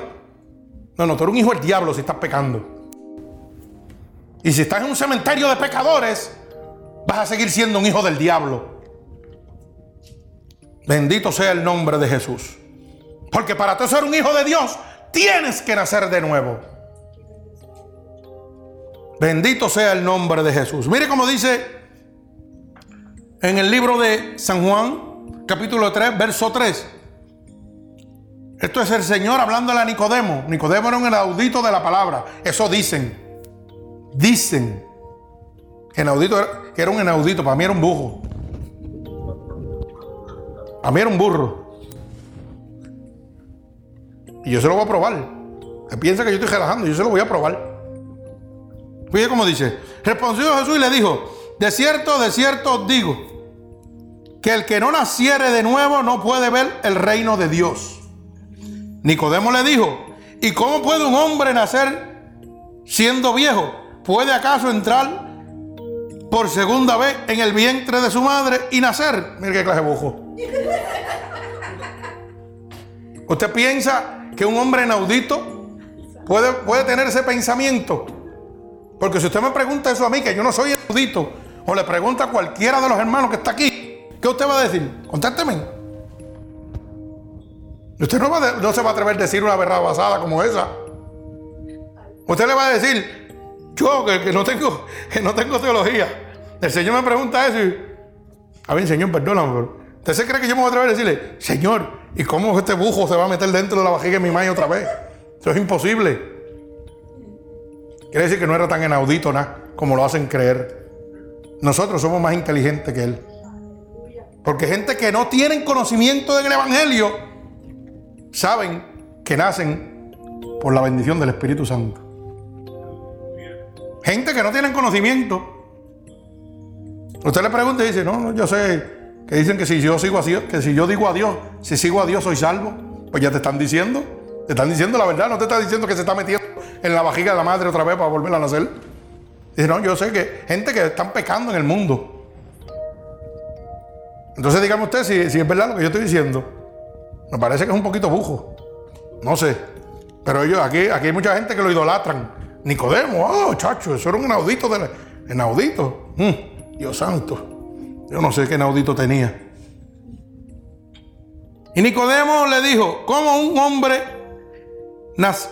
No, no, tú eres un hijo del diablo si estás pecando. Y si estás en un cementerio de pecadores, vas a seguir siendo un hijo del diablo. Bendito sea el nombre de Jesús. Porque para tú ser un hijo de Dios, tienes que nacer de nuevo. Bendito sea el nombre de Jesús. Mire cómo dice en el libro de San Juan, capítulo 3, verso 3. Esto es el Señor hablándole a Nicodemo. Nicodemo era un inaudito de la palabra. Eso dicen. Dicen. Inaudito que era un inaudito. Para mí era un bujo. Para mí era un burro. Y yo se lo voy a probar. Se piensa que yo estoy relajando, yo se lo voy a probar. Fíjate cómo dice. Respondió Jesús y le dijo, de cierto, de cierto digo, que el que no naciere de nuevo no puede ver el reino de Dios. Nicodemo le dijo, ¿y cómo puede un hombre nacer siendo viejo? ¿Puede acaso entrar por segunda vez en el vientre de su madre y nacer? Mira qué clase de bujo. ¿Usted piensa que un hombre inaudito puede, puede tener ese pensamiento. Porque si usted me pregunta eso a mí, que yo no soy inaudito, o le pregunta a cualquiera de los hermanos que está aquí, ¿qué usted va a decir? Contésteme. Usted no, va no se va a atrever a decir una verdad basada como esa. Usted le va a decir, yo que, no, tengo, que no tengo teología. El Señor me pregunta eso y, a ver, Señor, perdóname, ¿usted se cree que yo me voy a atrever a decirle, Señor, ¿Y cómo este bujo se va a meter dentro de la vajiga de mi madre otra vez? Eso es imposible. Quiere decir que no era tan inaudito nada como lo hacen creer. Nosotros somos más inteligentes que él. Porque gente que no tienen conocimiento del Evangelio saben que nacen por la bendición del Espíritu Santo. Gente que no tienen conocimiento. Usted le pregunta y dice, no, no, yo sé que dicen que si yo sigo a Dios, que si yo digo a Dios, si sigo a Dios soy salvo. Pues ya te están diciendo, te están diciendo la verdad, no te están diciendo que se está metiendo en la vajiga de la madre otra vez para volver a nacer. Dice, no, yo sé que gente que están pecando en el mundo. Entonces dígame usted si, es verdad lo que yo estoy diciendo. Me parece que es un poquito bujo. No sé. Pero ellos, aquí, aquí hay mucha gente que lo idolatran. Nicodemo, oh, chacho, eso era un inaudito. De inaudito. Mm, Dios santo. Yo no sé qué inaudito tenía. Y Nicodemo le dijo, ¿cómo un hombre,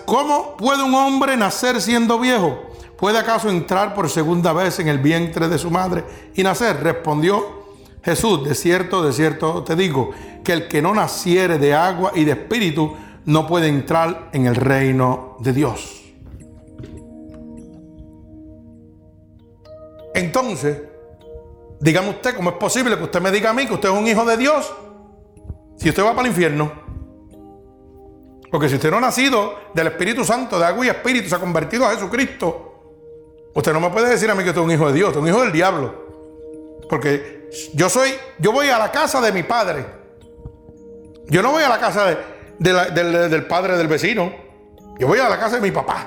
cómo puede un hombre nacer siendo viejo? ¿Puede acaso entrar por segunda vez en el vientre de su madre y nacer? Respondió Jesús, de cierto, de cierto te digo, que el que no naciere de agua y de espíritu no puede entrar en el reino de Dios. Entonces, dígame usted, ¿cómo es posible que usted me diga a mí que usted es un hijo de Dios si usted va para el infierno? Porque si usted no ha nacido del Espíritu Santo, de agua y espíritu, se ha convertido a Jesucristo, usted no me puede decir a mí que usted es un hijo de Dios, es un hijo del diablo. Porque yo soy, yo voy a la casa de mi padre. Yo no voy a la casa del padre del vecino. Yo voy a la casa de mi papá.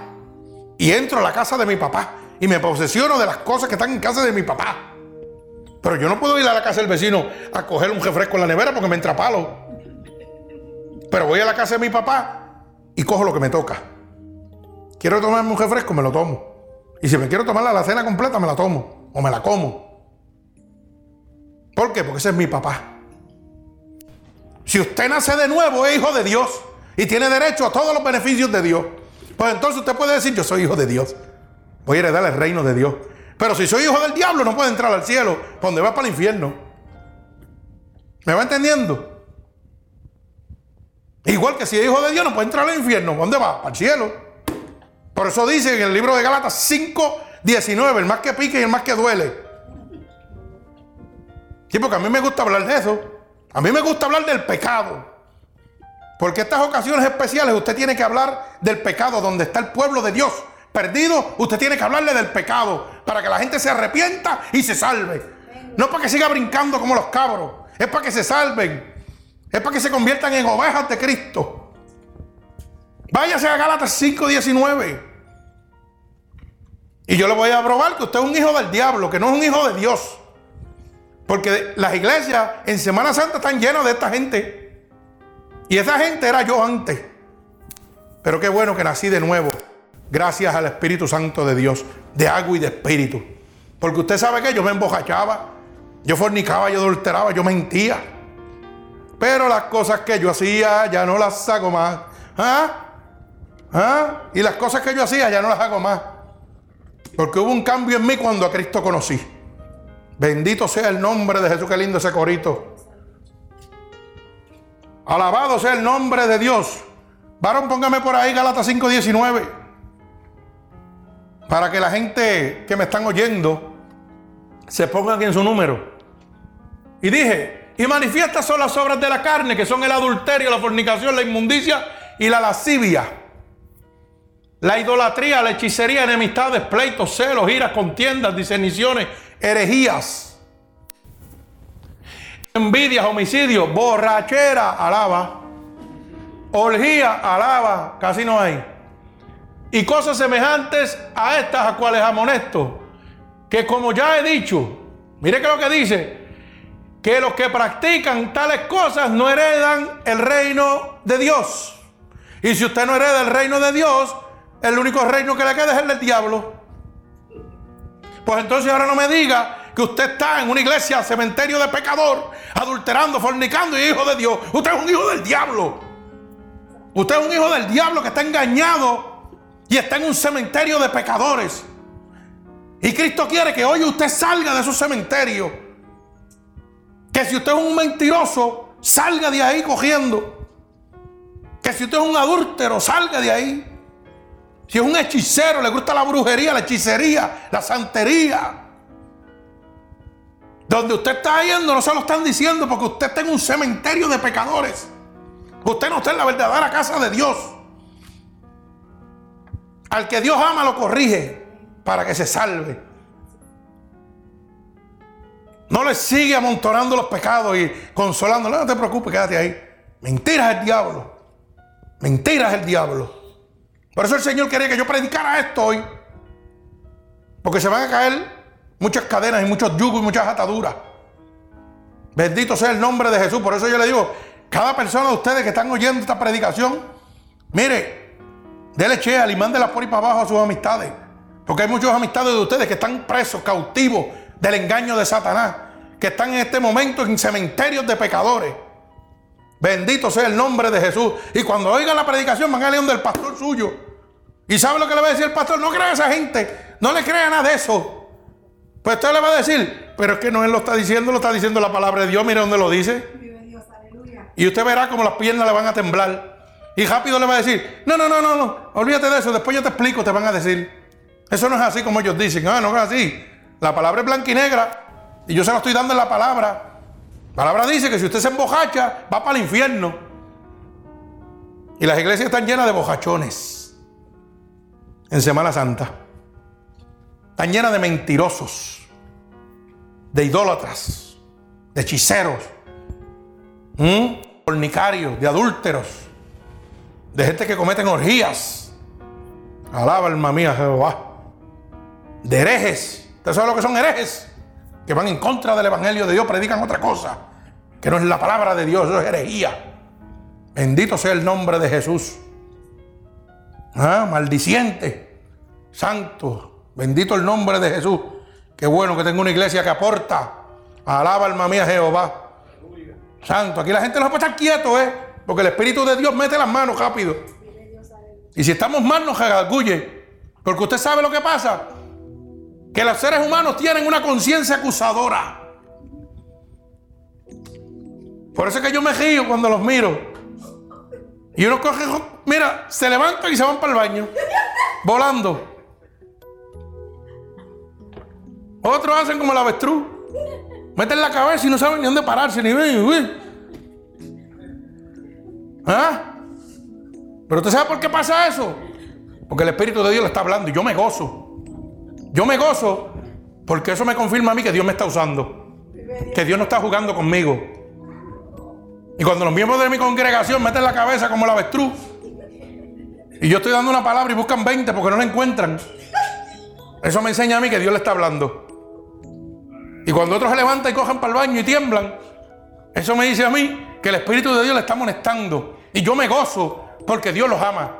Y entro a la casa de mi papá y me posesiono de las cosas que están en casa de mi papá. Pero yo no puedo ir a la casa del vecino a coger un refresco en la nevera porque me entra palo. Pero voy a la casa de mi papá y cojo lo que me toca. Quiero tomarme un refresco, me lo tomo. Y si me quiero tomar la cena completa, me la tomo. O me la como. ¿Por qué? Porque ese es mi papá. Si usted nace de nuevo, es hijo de Dios. Y tiene derecho a todos los beneficios de Dios. Pues entonces usted puede decir, yo soy hijo de Dios. Voy a heredar el reino de Dios. Pero si soy hijo del diablo, no puedo entrar al cielo, donde va para el infierno. ¿Me va entendiendo? Igual que si es hijo de Dios, no puede entrar al infierno. ¿Dónde va? Para el cielo. Por eso dice en el libro de Gálatas 5, 19, el más que pique y el más que duele. Sí, porque a mí me gusta hablar de eso. A mí me gusta hablar del pecado. Porque estas ocasiones especiales usted tiene que hablar del pecado donde está el pueblo de Dios perdido, usted tiene que hablarle del pecado para que la gente se arrepienta y se salve. No para que siga brincando como los cabros, es para que se salven, es para que se conviertan en ovejas de Cristo. Váyase a Gálatas 5:19. Y yo le voy a probar que usted es un hijo del diablo, que no es un hijo de Dios. Porque las iglesias en Semana Santa están llenas de esta gente. Y esa gente era yo antes. Pero qué bueno que nací de nuevo gracias al Espíritu Santo de Dios, de agua y de espíritu. Porque usted sabe que yo me embojachaba, yo fornicaba, yo adulteraba, yo mentía. Pero las cosas que yo hacía ya no las hago más. ¿Ah? ¿Ah? Y las cosas que yo hacía ya no las hago más. Porque hubo un cambio en mí cuando a Cristo conocí. Bendito sea el nombre de Jesús, qué lindo ese corito. Alabado sea el nombre de Dios. Varón, póngame por ahí Galatas 5:19 para que la gente que me están oyendo se pongan en su número. Y dije, y manifiestas son las obras de la carne, que son el adulterio, la fornicación, la inmundicia y la lascivia. La idolatría, la hechicería, enemistades, pleitos, celos, iras, contiendas, diseniciones, herejías, envidias, homicidios, borrachera, alaba, orgía, alaba, casi no hay y cosas semejantes a estas a cuales amonesto, que como ya he dicho, mire que lo que dice, que los que practican tales cosas no heredan el reino de Dios. Y si usted no hereda el reino de Dios, el único reino que le queda es el del diablo. Pues entonces ahora no me diga que usted está en una iglesia, cementerio de pecador, adulterando, fornicando y hijo de Dios. Usted es un hijo del diablo. Usted es un hijo del diablo que está engañado y está en un cementerio de pecadores. Y Cristo quiere que hoy usted salga de su cementerio. Que si usted es un mentiroso, salga de ahí cogiendo. Que si usted es un adúltero, salga de ahí. Si es un hechicero, le gusta la brujería, la hechicería, la santería. Donde usted está yendo no se lo están diciendo porque usted está en un cementerio de pecadores. Usted no está en la verdadera casa de Dios. Al que Dios ama lo corrige para que se salve. No le sigue amontonando los pecados y consolándole. No te preocupes, quédate ahí. Mentira es el diablo. Mentira es el diablo. Por eso el Señor quería que yo predicara esto hoy. Porque se van a caer muchas cadenas y muchos yugos y muchas ataduras. Bendito sea el nombre de Jesús. Por eso yo le digo, cada persona de ustedes que están oyendo esta predicación, mire, Dele chea y mándela por ahí para abajo a sus amistades. Porque hay muchos amistades de ustedes que están presos, cautivos del engaño de Satanás. Que están en este momento en cementerios de pecadores. Bendito sea el nombre de Jesús. Y cuando oigan la predicación van a leer del pastor suyo. ¿Y sabe lo que le va a decir el pastor? No crea a esa gente. No le crea nada de eso. Pues usted le va a decir, pero es que no él lo está diciendo, lo está diciendo la palabra de Dios. Mire dónde lo dice. Y usted verá como las piernas le van a temblar. Y rápido le va a decir, no, no, no, no, no, olvídate de eso, después yo te explico, te van a decir. Eso no es así como ellos dicen, ah, no es así. La palabra es blanca y negra y yo se lo estoy dando en la palabra. La palabra dice que si usted se embojacha, va para el infierno. Y las iglesias están llenas de bojachones en Semana Santa. Están llenas de mentirosos, de idólatras, de hechiceros, fornicarios, de adúlteros, de gente que cometen orgías. Alaba alma mía Jehová. De herejes. ¿Usted sabe lo que son herejes? Que van en contra del Evangelio de Dios, predican otra cosa. Que no es la palabra de Dios, eso es herejía. Bendito sea el nombre de Jesús. Ah, maldiciente. Santo. Bendito el nombre de Jesús. Qué bueno que tengo una iglesia que aporta. Alaba alma mía Jehová. Santo. Aquí la gente no puede estar quieto, ¿eh? Porque el Espíritu de Dios mete las manos rápido. Y si estamos mal, nos. Porque usted sabe lo que pasa. Que los seres humanos tienen una conciencia acusadora. Por eso es que yo me río cuando los miro. Y uno coge, mira, se levantan y se van para el baño. Volando. Otros hacen como el avestruz. Meten la cabeza y no saben ni dónde pararse, ni ven. ¿Ah? Pero usted sabe por qué pasa eso. Porque el Espíritu de Dios le está hablando y yo me gozo. Yo me gozo porque eso me confirma a mí que Dios me está usando. Que Dios no está jugando conmigo. Y cuando los miembros de mi congregación meten la cabeza como el avestruz, y yo estoy dando una palabra y buscan 20 porque no la encuentran, eso me enseña a mí que Dios le está hablando. Y cuando otros se levantan y cojan para el baño y tiemblan, eso me dice a mí que el Espíritu de Dios le está molestando. Y yo me gozo porque Dios los ama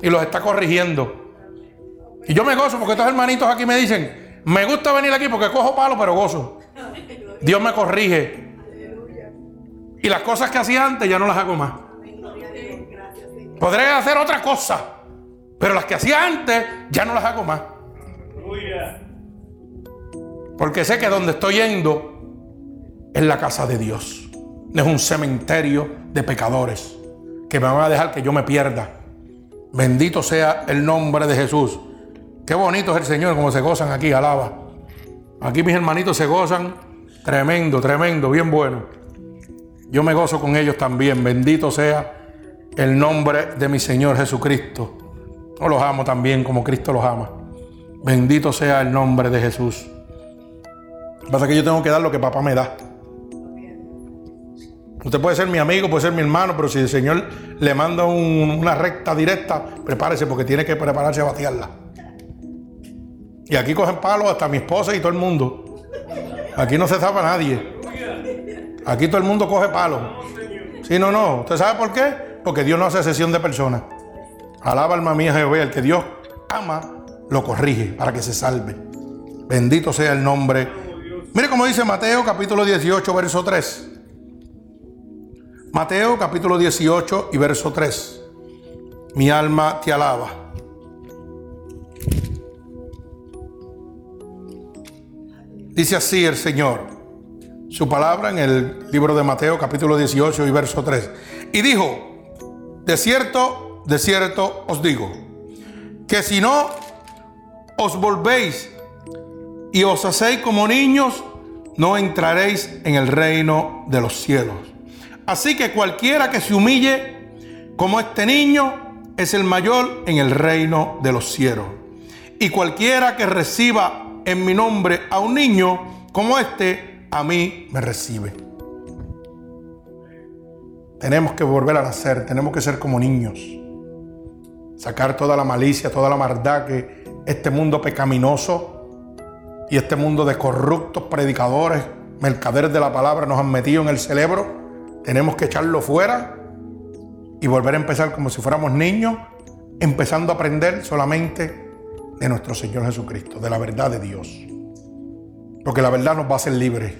y los está corrigiendo. Y yo me gozo porque estos hermanitos aquí me dicen, me gusta venir aquí porque cojo palo, pero gozo. Dios me corrige. Y las cosas que hacía antes ya no las hago más. Podré hacer otra cosa, pero las que hacía antes ya no las hago más. Porque sé que donde estoy yendo es la casa de Dios. No es un cementerio de pecadores que me van a dejar que yo me pierda. Bendito sea el nombre de Jesús. Qué bonito es el Señor, como se gozan aquí, alaba. Aquí mis hermanitos se gozan. Tremendo, tremendo, bien bueno. Yo me gozo con ellos también. Bendito sea el nombre de mi Señor Jesucristo. Yo los amo también como Cristo los ama. Bendito sea el nombre de Jesús. Lo que pasa es que yo tengo que dar lo que papá me da. Usted puede ser mi amigo, puede ser mi hermano, pero si el Señor le manda una recta directa, prepárese porque tiene que prepararse a batearla. Y aquí cogen palos hasta mi esposa y todo el mundo. Aquí no se zapa nadie. Aquí todo el mundo coge palo. Sí, no, no. ¿Usted sabe por qué? Porque Dios no hace sesión de personas. Alaba alma mía Jehová. El que Dios ama, lo corrige para que se salve. Bendito sea el nombre. Mire cómo dice Mateo capítulo 18, verso 3. Mateo capítulo 18 y verso 3. Mi alma te alaba. Dice así el Señor su palabra en el libro de Mateo capítulo 18 y verso 3. Y dijo, de cierto, de cierto os digo, que si no os volvéis y os hacéis como niños, no entraréis en el reino de los cielos. Así que cualquiera que se humille como este niño es el mayor en el reino de los cielos. Y cualquiera que reciba en mi nombre a un niño como este, a mí me recibe. Tenemos que volver a nacer, tenemos que ser como niños. Sacar toda la malicia, toda la maldad que este mundo pecaminoso y este mundo de corruptos predicadores, mercaderes de la palabra nos han metido en el cerebro. Tenemos que echarlo fuera y volver a empezar como si fuéramos niños, empezando a aprender solamente de nuestro Señor Jesucristo, de la verdad de Dios. Porque la verdad nos va a hacer libres.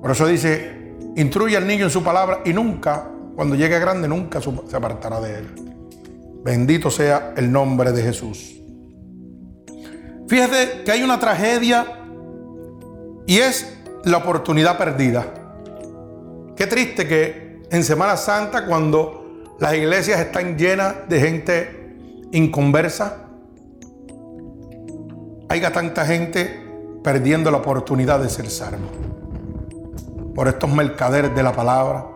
Por eso dice instruye al niño en su palabra y nunca, cuando llegue grande, nunca se apartará de él. Bendito sea el nombre de Jesús. Fíjate que hay una tragedia y es la oportunidad perdida. Qué triste que en Semana Santa, cuando las iglesias están llenas de gente inconversa, haya tanta gente perdiendo la oportunidad de ser salvo. Por estos mercaderes de la palabra,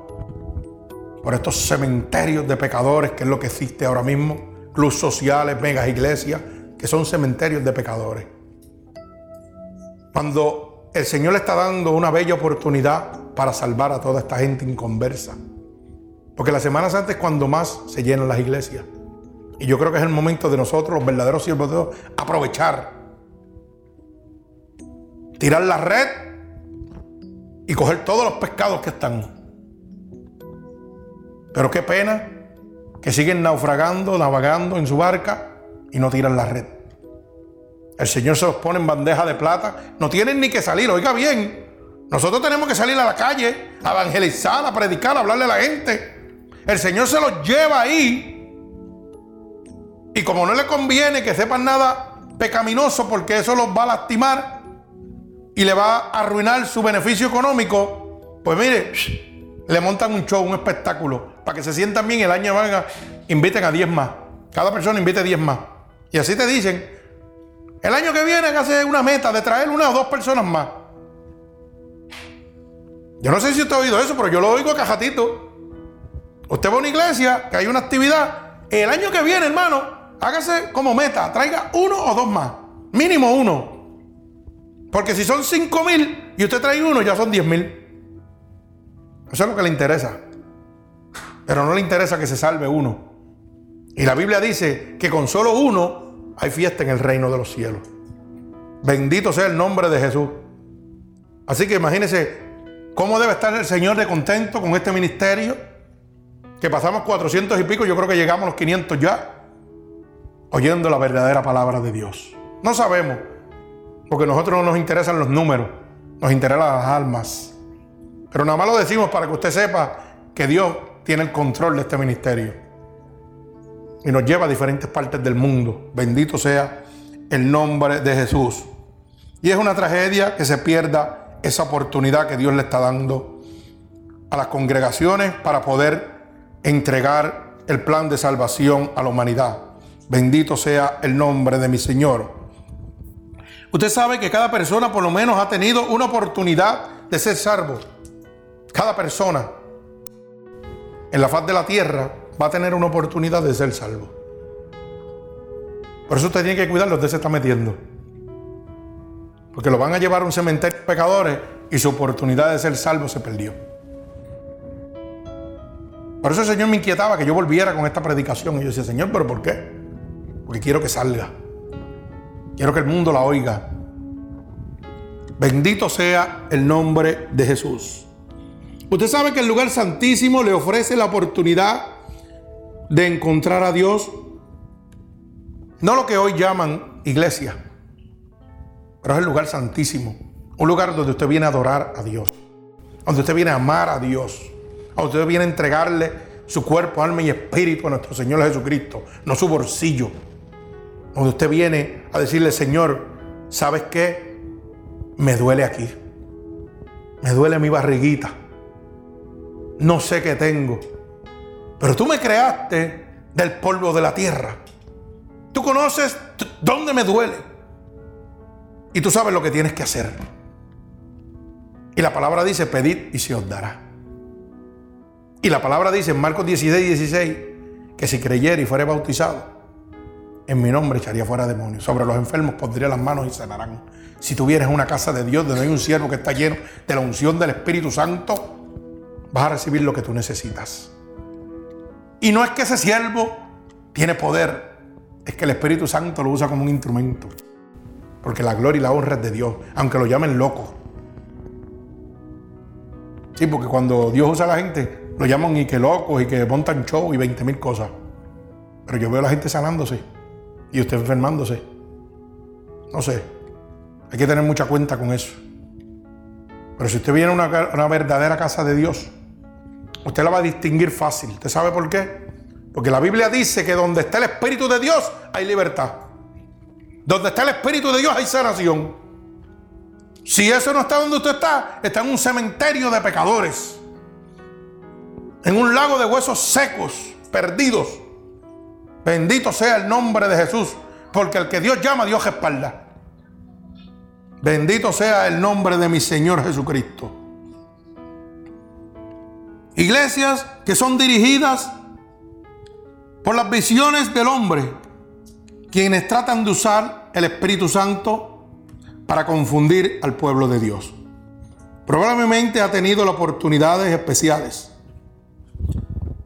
por estos cementerios de pecadores, que es lo que existe ahora mismo, clubes sociales, megas iglesias, que son cementerios de pecadores. Cuando el Señor le está dando una bella oportunidad para salvar a toda esta gente inconversa. Porque la Semana Santa es cuando más se llenan las iglesias. Y yo creo que es el momento de nosotros, los verdaderos siervos de Dios, aprovechar, tirar la red y coger todos los pescados que están. Pero qué pena que siguen naufragando, navegando en su barca y no tiran la red. El Señor se los pone en bandeja de plata. No tienen ni que salir, oiga bien. Nosotros tenemos que salir a la calle, a evangelizar, a predicar, a hablarle a la gente. El Señor se los lleva ahí. Y como no le conviene que sepan nada pecaminoso, porque eso los va a lastimar y le va a arruinar su beneficio económico, pues mire, le montan un show, un espectáculo, para que se sientan bien el año venga, inviten a 10 más. Cada persona invite 10 más. Y así te dicen, el año que viene hace una meta de traer una o dos personas más. Yo no sé si usted ha oído eso, pero yo lo oigo a cajatito. Usted va a una iglesia, que hay una actividad. El año que viene, hermano, hágase como meta, traiga uno o dos más. Mínimo uno. Porque si son cinco mil y usted trae uno, ya son diez mil. Eso es lo que le interesa. Pero no le interesa que se salve uno. Y la Biblia dice que con solo uno hay fiesta en el reino de los cielos. Bendito sea el nombre de Jesús. Así que imagínense cómo debe estar el Señor de contento con este ministerio. Que pasamos 400 y pico, yo creo que llegamos a los 500 ya. Oyendo la verdadera palabra de Dios. No sabemos, porque a nosotros no nos interesan los números, nos interesan las almas. Pero nada más lo decimos para que usted sepa que Dios tiene el control de este ministerio y nos lleva a diferentes partes del mundo. Bendito sea el nombre de Jesús. Y es una tragedia que se pierda esa oportunidad que Dios le está dando a las congregaciones para poder entregar el plan de salvación a la humanidad. Bendito sea el nombre de mi Señor. Usted sabe que cada persona por lo menos ha tenido una oportunidad de ser salvo. Cada persona en la faz de la tierra va a tener una oportunidad de ser salvo. Por eso usted tiene que cuidar donde se está metiendo. Porque lo van a llevar a un cementerio de pecadores y su oportunidad de ser salvo se perdió. Por eso el Señor me inquietaba que yo volviera con esta predicación. Y yo decía, Señor, ¿pero por qué? Porque quiero que salga. Quiero que el mundo la oiga. Bendito sea el nombre de Jesús. Usted sabe que el lugar santísimo le ofrece la oportunidad de encontrar a Dios, no lo que hoy llaman iglesia, pero es el lugar santísimo, un lugar donde usted viene a adorar a Dios, donde usted viene a amar a Dios, donde usted viene a entregarle su cuerpo, alma y espíritu a nuestro Señor Jesucristo, no su bolsillo, donde usted viene a decirle, Señor, ¿sabes qué? Me duele aquí, me duele mi barriguita, no sé qué tengo pero tú me creaste del polvo de la tierra. Tú conoces dónde me duele. Y tú sabes lo que tienes que hacer. Y la palabra dice, pedid y se os dará. Y la palabra dice en Marcos 16, 16, que si creyera y fuere bautizado, en mi nombre echaría fuera demonios. Sobre los enfermos pondría las manos y sanarán. Si tuvieras una casa de Dios donde hay un siervo que está lleno de la unción del Espíritu Santo, vas a recibir lo que tú necesitas. Y no es que ese siervo tiene poder, es que el Espíritu Santo lo usa como un instrumento. Porque la gloria y la honra es de Dios, aunque lo llamen loco. Sí, porque cuando Dios usa a la gente, lo llaman y que locos y que montan show y 20 mil cosas. Pero yo veo a la gente sanándose y usted enfermándose. No sé, hay que tener mucha cuenta con eso. Pero si usted viene a una, una verdadera casa de Dios, usted la va a distinguir fácil. ¿Usted sabe por qué? Porque la Biblia dice que donde está el Espíritu de Dios hay libertad. Donde está el Espíritu de Dios hay sanación. Si eso no está donde usted está, está en un cementerio de pecadores. En un lago de huesos secos, perdidos. Bendito sea el nombre de Jesús. Porque el que Dios llama, Dios respalda. Bendito sea el nombre de mi Señor Jesucristo. Iglesias que son dirigidas por las visiones del hombre, quienes tratan de usar el Espíritu Santo para confundir al pueblo de Dios. Probablemente ha tenido oportunidades especiales.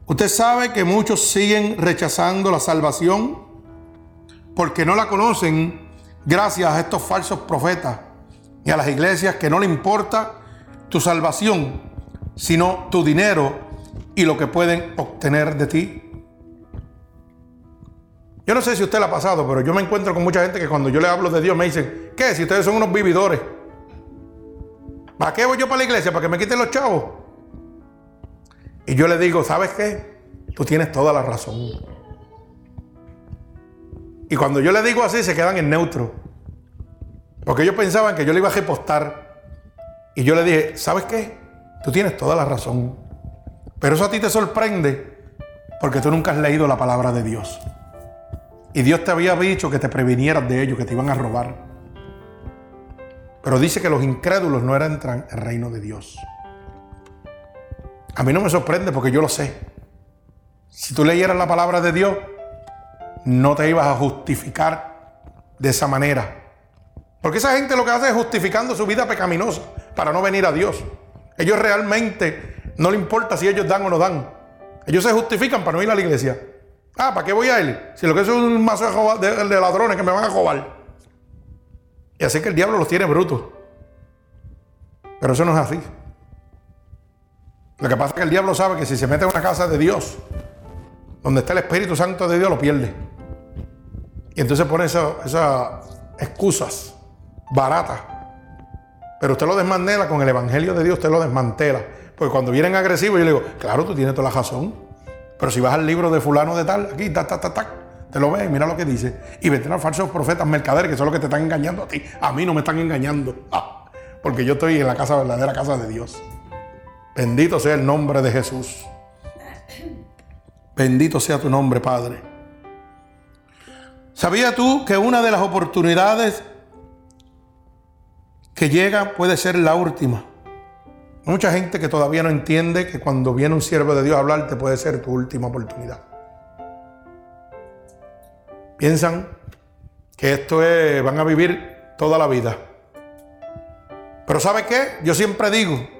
Usted sabe que muchos siguen rechazando la salvación porque no la conocen gracias a estos falsos profetas y a las iglesias que no le importa tu salvación, sino tu dinero y lo que pueden obtener de ti. Yo no sé si usted lo ha pasado, pero yo me encuentro con mucha gente que cuando yo le hablo de Dios me dicen, ¿qué? Si ustedes son unos vividores. ¿Para qué voy yo para la iglesia? ¿Para que me quiten los chavos? Y yo le digo, ¿sabes qué? Tú tienes toda la razón. Y cuando yo le digo así, se quedan en neutro. Porque ellos pensaban que yo le iba a repostar. Y yo le dije, ¿sabes qué? Tú tienes toda la razón. Pero eso a ti te sorprende porque tú nunca has leído la palabra de Dios. Y Dios te había dicho que te previnieras de ellos, que te iban a robar. Pero dice que los incrédulos no eran el reino de Dios. A mí no me sorprende porque yo lo sé. Si tú leyeras la palabra de Dios, no te ibas a justificar de esa manera. Porque esa gente lo que hace es justificando su vida pecaminosa para no venir a Dios. Ellos realmente no le importa si ellos dan o no dan. Ellos se justifican para no ir a la iglesia. Ah, ¿para qué voy a él? Si lo que es un mazo de, de ladrones que me van a robar. Y así que el diablo los tiene brutos. Pero eso no es así. Lo que pasa es que el diablo sabe que si se mete en una casa de Dios, donde está el Espíritu Santo de Dios, lo pierde. Y entonces pone esas excusas baratas. Pero usted lo desmantela con el Evangelio de Dios, usted lo desmantela. Porque cuando vienen agresivos, yo le digo, claro, tú tienes toda la razón. Pero si vas al libro de fulano de tal, aquí, ta, ta, ta, ta, te lo ves, mira lo que dice. Y vendrán falsos profetas mercaderes, que son los que te están engañando a ti. A mí no me están engañando. Ah, porque yo estoy en la casa verdadera, casa de Dios. Bendito sea el nombre de Jesús. Bendito sea tu nombre, Padre. ¿Sabías tú que una de las oportunidades que llega puede ser la última? Mucha gente que todavía no entiende que cuando viene un siervo de Dios a hablarte puede ser tu última oportunidad. Piensan que esto es, van a vivir toda la vida. Pero ¿sabe qué? Yo siempre digo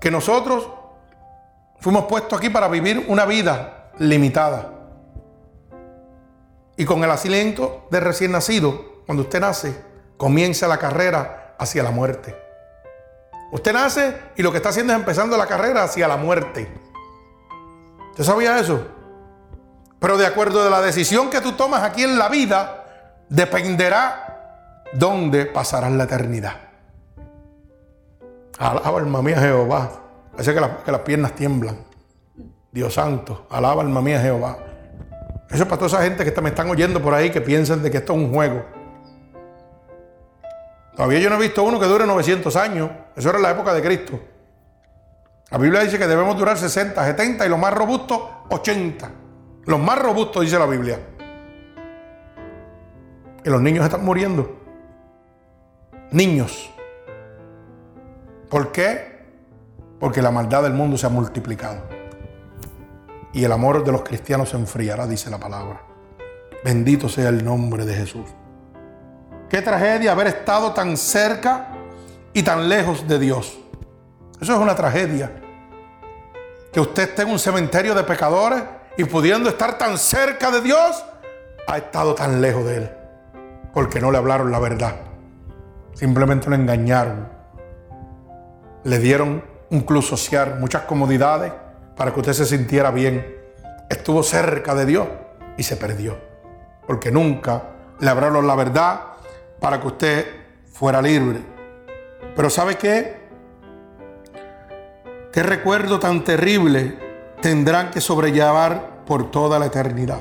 que nosotros fuimos puestos aquí para vivir una vida limitada. Y con el asiento de recién nacido, cuando usted nace, comienza la carrera hacia la muerte. Usted nace y lo que está haciendo es empezando la carrera hacia la muerte. ¿Usted sabía eso? Pero de acuerdo a la decisión que tú tomas aquí en la vida, dependerá dónde pasarás la eternidad. Alaba alma mía Jehová. Parece que, que las piernas tiemblan. Dios santo, alaba alma mía Jehová. Eso es para toda esa gente que me están oyendo por ahí que piensan de que esto es un juego. Todavía yo no he visto uno que dure 900 años. Eso era la época de Cristo. La Biblia dice que debemos durar 60, 70 y los más robustos 80. Los más robustos dice la Biblia. Y los niños están muriendo. Niños. ¿Por qué? Porque la maldad del mundo se ha multiplicado. Y el amor de los cristianos se enfriará, dice la palabra. Bendito sea el nombre de Jesús. Qué tragedia haber estado tan cerca y tan lejos de Dios. Eso es una tragedia. Que usted esté en un cementerio de pecadores y pudiendo estar tan cerca de Dios, ha estado tan lejos de Él. Porque no le hablaron la verdad. Simplemente lo engañaron le dieron un club social, muchas comodidades para que usted se sintiera bien. Estuvo cerca de Dios y se perdió. Porque nunca le hablaron la verdad para que usted fuera libre. Pero ¿sabe qué? ¿Qué recuerdo tan terrible tendrán que sobrellevar por toda la eternidad?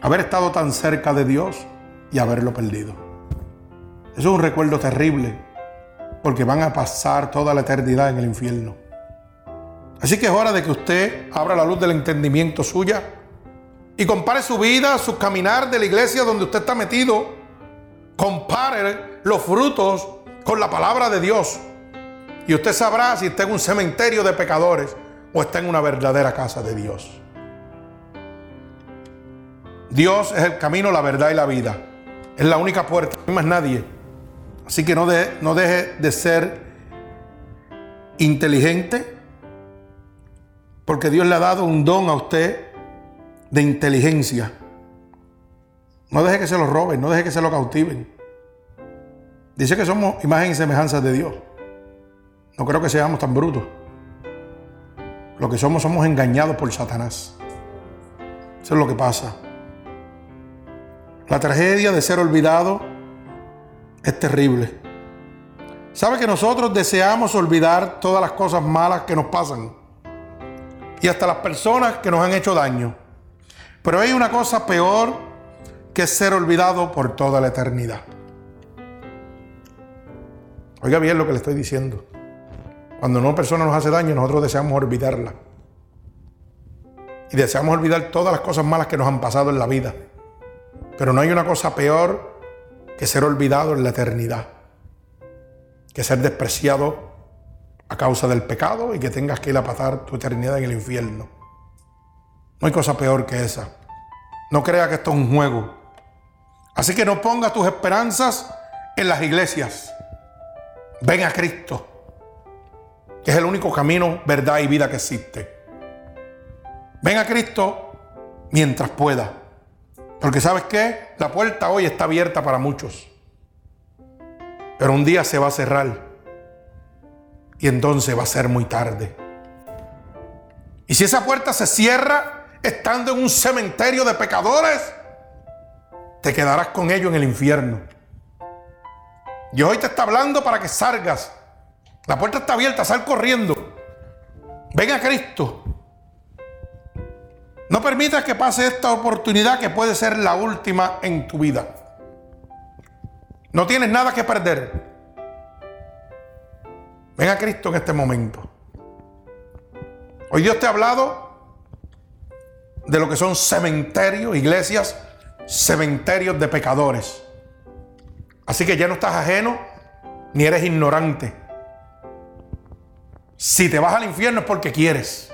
Haber estado tan cerca de Dios y haberlo perdido. Eso es un recuerdo terrible, porque van a pasar toda la eternidad en el infierno. Así que es hora de que usted abra la luz del entendimiento suya y compare su vida, su caminar de la iglesia donde usted está metido. Compare los frutos con la palabra de Dios. Y usted sabrá si está en un cementerio de pecadores o está en una verdadera casa de Dios. Dios es el camino, la verdad y la vida. Es la única puerta, no hay más nadie. Así que no, no deje de ser inteligente, porque Dios le ha dado un don a usted de inteligencia. No deje que se lo roben, no deje que se lo cautiven. Dice que somos imagen y semejanza de Dios. No creo que seamos tan brutos. Lo que somos somos engañados por Satanás. Eso es lo que pasa. La tragedia de ser olvidado es terrible. ¿Sabe que nosotros deseamos olvidar todas las cosas malas que nos pasan? Y hasta las personas que nos han hecho daño. Pero hay una cosa peor que ser olvidado por toda la eternidad. Oiga bien lo que le estoy diciendo. Cuando una persona nos hace daño, nosotros deseamos olvidarla. Y deseamos olvidar todas las cosas malas que nos han pasado en la vida. Pero no hay una cosa peor que ser olvidado en la eternidad. Que ser despreciado a causa del pecado y que tengas que ir a pasar tu eternidad en el infierno. No hay cosa peor que esa. No crea que esto es un juego. Así que no pongas tus esperanzas en las iglesias. Ven a Cristo, que es el único camino, verdad y vida que existe. Ven a Cristo mientras pueda. Porque sabes qué? La puerta hoy está abierta para muchos. Pero un día se va a cerrar. Y entonces va a ser muy tarde. Y si esa puerta se cierra, estando en un cementerio de pecadores, te quedarás con ellos en el infierno. Y hoy te está hablando para que salgas. La puerta está abierta, sal corriendo. Ven a Cristo. No permitas que pase esta oportunidad que puede ser la última en tu vida. No tienes nada que perder. Ven a Cristo en este momento. Hoy Dios te ha hablado de lo que son cementerios, iglesias, cementerios de pecadores. Así que ya no estás ajeno ni eres ignorante. Si te vas al infierno es porque quieres.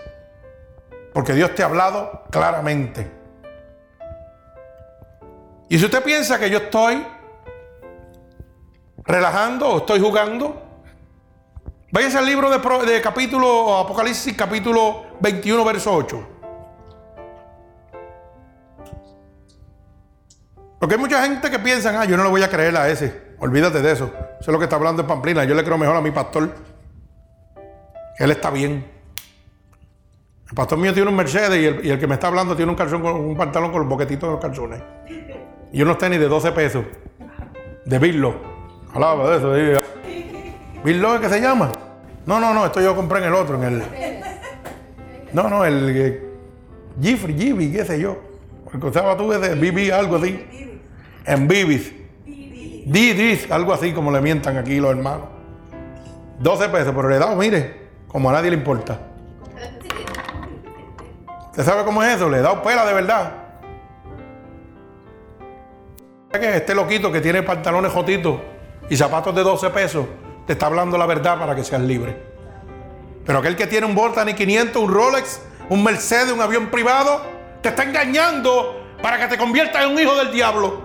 Porque Dios te ha hablado claramente. Y si usted piensa que yo estoy relajando o estoy jugando, váyase al libro de, de capítulo Apocalipsis capítulo 21 verso 8. Porque hay mucha gente que piensa, ah, yo no le voy a creer a ese. Olvídate de eso. Eso es lo que está hablando en Pamplina. Yo le creo mejor a mi pastor. Él está bien. El pastor mío tiene un Mercedes y el, que me está hablando tiene un calzón con un pantalón con los boquetitos de los calzones. Y unos tenis de 12 pesos. De Birlo. Hablaba de eso. ¿Birlo es que se llama? No, no, no. Esto yo compré en el otro, en el. No, no, el. Eh, Jeffrey, qué sé yo. El que usaba tú es de BB, algo así en Bibis. Didis, algo así como le mientan aquí los hermanos. 12 pesos, pero le he dado, mire, como a nadie le importa. ¿Usted sabe cómo es eso? Le he dado pela de verdad. que este loquito que tiene pantalones jotitos y zapatos de 12 pesos te está hablando la verdad para que seas libre? Pero aquel que tiene un Volta 500, un Rolex, un Mercedes, un avión privado, te está engañando para que te conviertas en un hijo del diablo.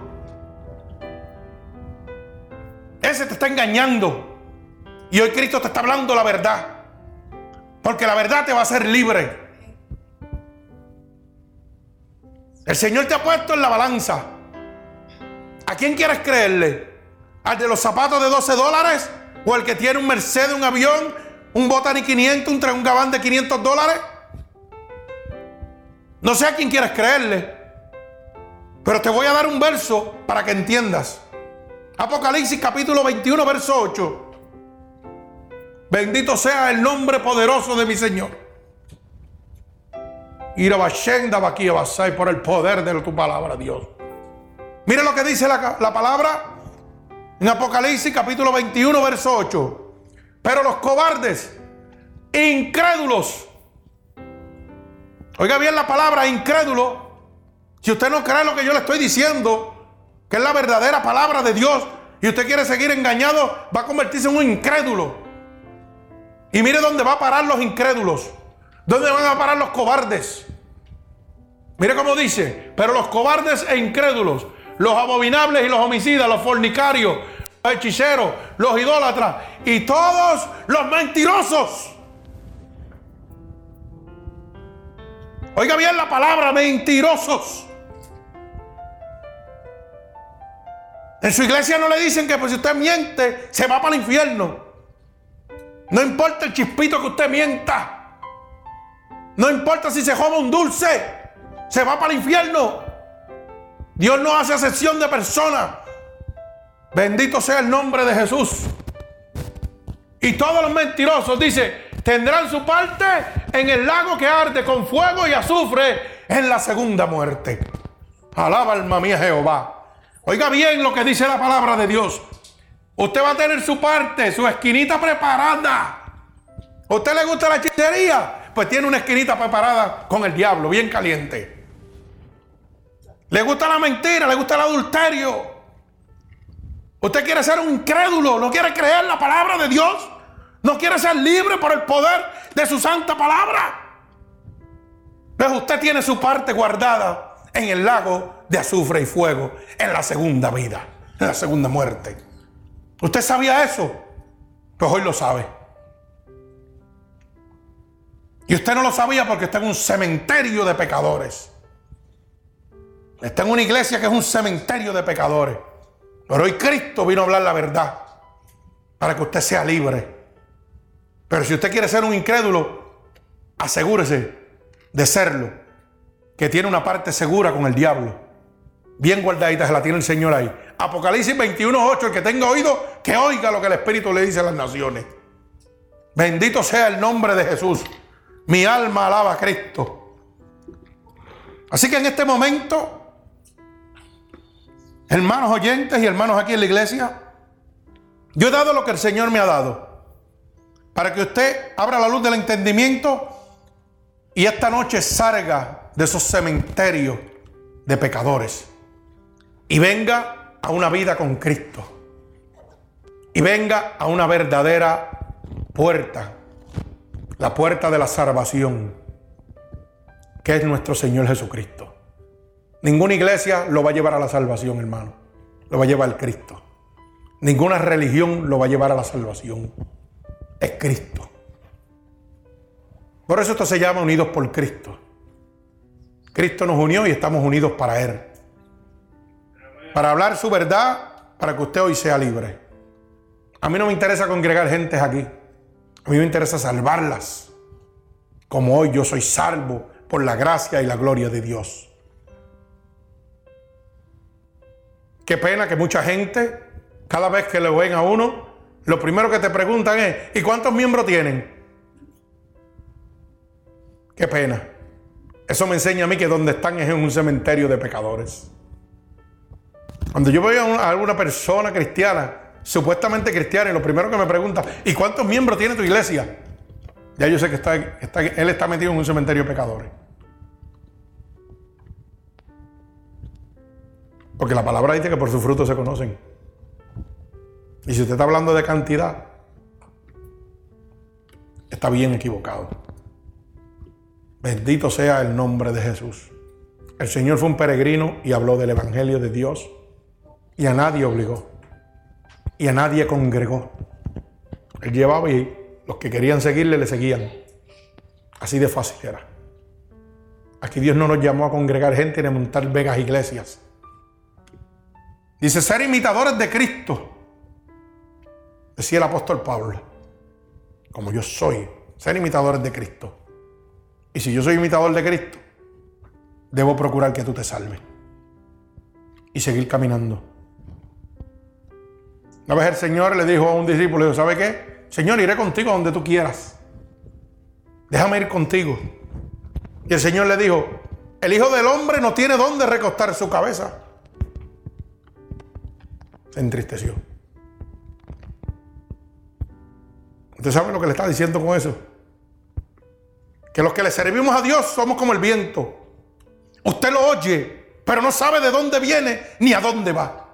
Ese te está engañando. Y hoy Cristo te está hablando la verdad. Porque la verdad te va a hacer libre. El Señor te ha puesto en la balanza. ¿A quién quieres creerle? ¿Al de los zapatos de 12 dólares? ¿O al que tiene un Mercedes, un avión, un Botany 500, un, un gabán de 500 dólares? No sé a quién quieres creerle. Pero te voy a dar un verso para que entiendas. Apocalipsis capítulo 21, verso 8. Bendito sea el nombre poderoso de mi Señor. Por el poder de tu palabra, Dios. Mire lo que dice la, la palabra en Apocalipsis capítulo 21, verso 8. Pero los cobardes, incrédulos. Oiga bien la palabra incrédulo. Si usted no cree lo que yo le estoy diciendo, que es la verdadera palabra de Dios, y usted quiere seguir engañado, va a convertirse en un incrédulo. Y mire dónde va a parar los incrédulos. ¿Dónde van a parar los cobardes? Mire cómo dice, pero los cobardes e incrédulos, los abominables y los homicidas, los fornicarios, los hechiceros, los idólatras y todos los mentirosos. Oiga bien la palabra mentirosos. En su iglesia no le dicen que pues, si usted miente, se va para el infierno. No importa el chispito que usted mienta. No importa si se joda un dulce, se va para el infierno. Dios no hace excepción de personas. Bendito sea el nombre de Jesús. Y todos los mentirosos, dice, tendrán su parte en el lago que arde con fuego y azufre en la segunda muerte. Alaba alma mía Jehová. Oiga bien lo que dice la palabra de Dios. Usted va a tener su parte, su esquinita preparada. ¿A usted le gusta la hechicería? Pues tiene una esquinita preparada con el diablo, bien caliente. ¿Le gusta la mentira? ¿Le gusta el adulterio? ¿Usted quiere ser un incrédulo? ¿No quiere creer la palabra de Dios? ¿No quiere ser libre por el poder de su santa palabra? Pues usted tiene su parte guardada en el lago de azufre y fuego en la segunda vida, en la segunda muerte. ¿Usted sabía eso? Pues hoy lo sabe. Y usted no lo sabía porque está en un cementerio de pecadores. Está en una iglesia que es un cementerio de pecadores. Pero hoy Cristo vino a hablar la verdad para que usted sea libre. Pero si usted quiere ser un incrédulo, asegúrese de serlo que tiene una parte segura con el diablo. Bien guardadita se la tiene el Señor ahí. Apocalipsis 21.8, el que tenga oído, que oiga lo que el Espíritu le dice a las naciones. Bendito sea el nombre de Jesús. Mi alma alaba a Cristo. Así que en este momento, hermanos oyentes y hermanos aquí en la iglesia, yo he dado lo que el Señor me ha dado. Para que usted abra la luz del entendimiento y esta noche salga de esos cementerios de pecadores y venga a una vida con Cristo y venga a una verdadera puerta, la puerta de la salvación, que es nuestro Señor Jesucristo. Ninguna iglesia lo va a llevar a la salvación, hermano. Lo va a llevar Cristo. Ninguna religión lo va a llevar a la salvación. Es Cristo. Por eso esto se llama unidos por Cristo. Cristo nos unió y estamos unidos para Él. Para hablar su verdad, para que usted hoy sea libre. A mí no me interesa congregar gentes aquí. A mí me interesa salvarlas. Como hoy yo soy salvo por la gracia y la gloria de Dios. Qué pena que mucha gente, cada vez que le ven a uno, lo primero que te preguntan es, ¿y cuántos miembros tienen? Qué pena. Eso me enseña a mí que donde están es en un cementerio de pecadores. Cuando yo veo a alguna persona cristiana, supuestamente cristiana, y lo primero que me pregunta, ¿y cuántos miembros tiene tu iglesia? Ya yo sé que está, él está metido en un cementerio de pecadores. Porque la palabra dice que por sus frutos se conocen. Y si usted está hablando de cantidad, está bien equivocado. Bendito sea el nombre de Jesús. El Señor fue un peregrino y habló del Evangelio de Dios y a nadie obligó y a nadie congregó. Él llevaba y los que querían seguirle le seguían. Así de fácil era. Aquí Dios no nos llamó a congregar gente ni a montar vegas iglesias. Dice ser imitadores de Cristo. Decía el apóstol Pablo. Como yo soy, ser imitadores de Cristo. Y si yo soy imitador de Cristo, debo procurar que tú te salves y seguir caminando. Una vez el Señor le dijo a un discípulo, dijo, ¿sabe qué? Señor, iré contigo donde tú quieras. Déjame ir contigo. Y el Señor le dijo, el Hijo del Hombre no tiene dónde recostar su cabeza. Se entristeció. ¿Usted sabe lo que le está diciendo con eso? Que los que le servimos a Dios somos como el viento. Usted lo oye, pero no sabe de dónde viene ni a dónde va.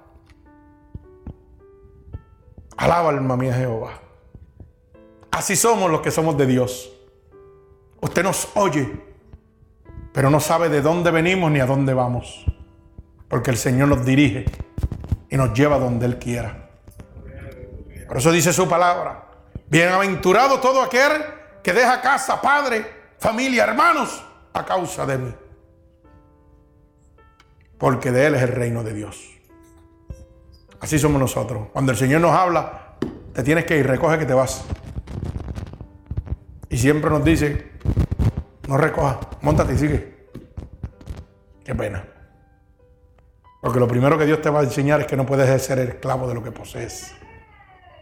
Alaba alma mía Jehová. Así somos los que somos de Dios. Usted nos oye, pero no sabe de dónde venimos ni a dónde vamos. Porque el Señor nos dirige y nos lleva donde Él quiera. Por eso dice su palabra. Bienaventurado todo aquel que deja casa, padre, familia, hermanos, a causa de mí. Porque de Él es el reino de Dios. Así somos nosotros. Cuando el Señor nos habla, te tienes que ir, recoge que te vas. Y siempre nos dice, no recoja, montate y sigue. Qué pena. Porque lo primero que Dios te va a enseñar es que no puedes ser esclavo de lo que posees.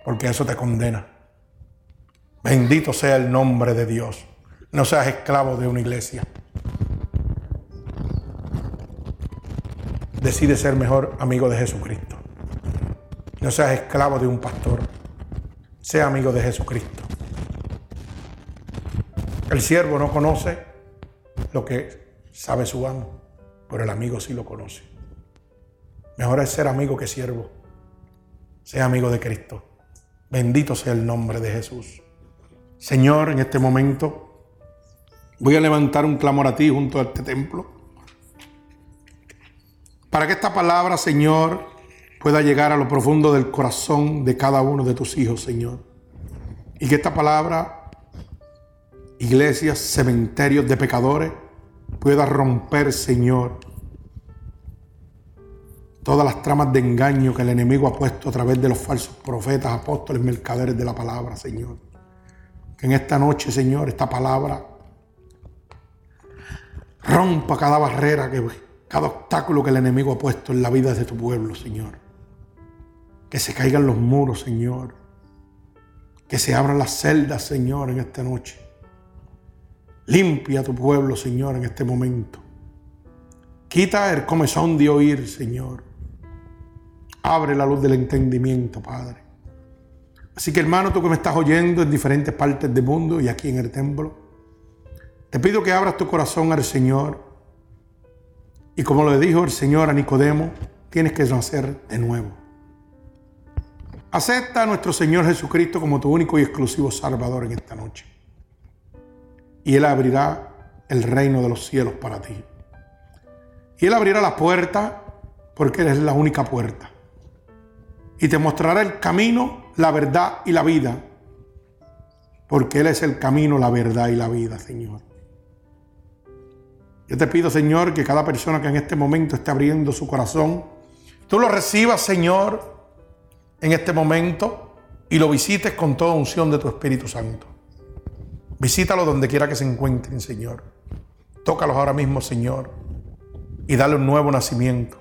Porque eso te condena. Bendito sea el nombre de Dios. No seas esclavo de una iglesia. Decide ser mejor amigo de Jesucristo. No seas esclavo de un pastor. Sea amigo de Jesucristo. El siervo no conoce lo que sabe su amo, pero el amigo sí lo conoce. Mejor es ser amigo que siervo. Sea amigo de Cristo. Bendito sea el nombre de Jesús. Señor, en este momento voy a levantar un clamor a ti junto a este templo. Para que esta palabra, Señor, pueda llegar a lo profundo del corazón de cada uno de tus hijos, Señor. Y que esta palabra, iglesias, cementerios de pecadores, pueda romper, Señor, todas las tramas de engaño que el enemigo ha puesto a través de los falsos profetas, apóstoles, mercaderes de la palabra, Señor en esta noche, Señor, esta palabra rompa cada barrera, que, cada obstáculo que el enemigo ha puesto en la vida de tu pueblo, Señor. Que se caigan los muros, Señor. Que se abran las celdas, Señor, en esta noche. Limpia tu pueblo, Señor, en este momento. Quita el comezón de oír, Señor. Abre la luz del entendimiento, Padre. Así que hermano, tú que me estás oyendo en diferentes partes del mundo y aquí en el templo, te pido que abras tu corazón al Señor. Y como le dijo el Señor a Nicodemo, tienes que nacer de nuevo. Acepta a nuestro Señor Jesucristo como tu único y exclusivo Salvador en esta noche. Y Él abrirá el reino de los cielos para ti. Y Él abrirá la puerta porque Él es la única puerta. Y te mostrará el camino la verdad y la vida. Porque Él es el camino, la verdad y la vida, Señor. Yo te pido, Señor, que cada persona que en este momento esté abriendo su corazón, tú lo recibas, Señor, en este momento y lo visites con toda unción de tu Espíritu Santo. Visítalo donde quiera que se encuentren, Señor. Tócalos ahora mismo, Señor, y dale un nuevo nacimiento.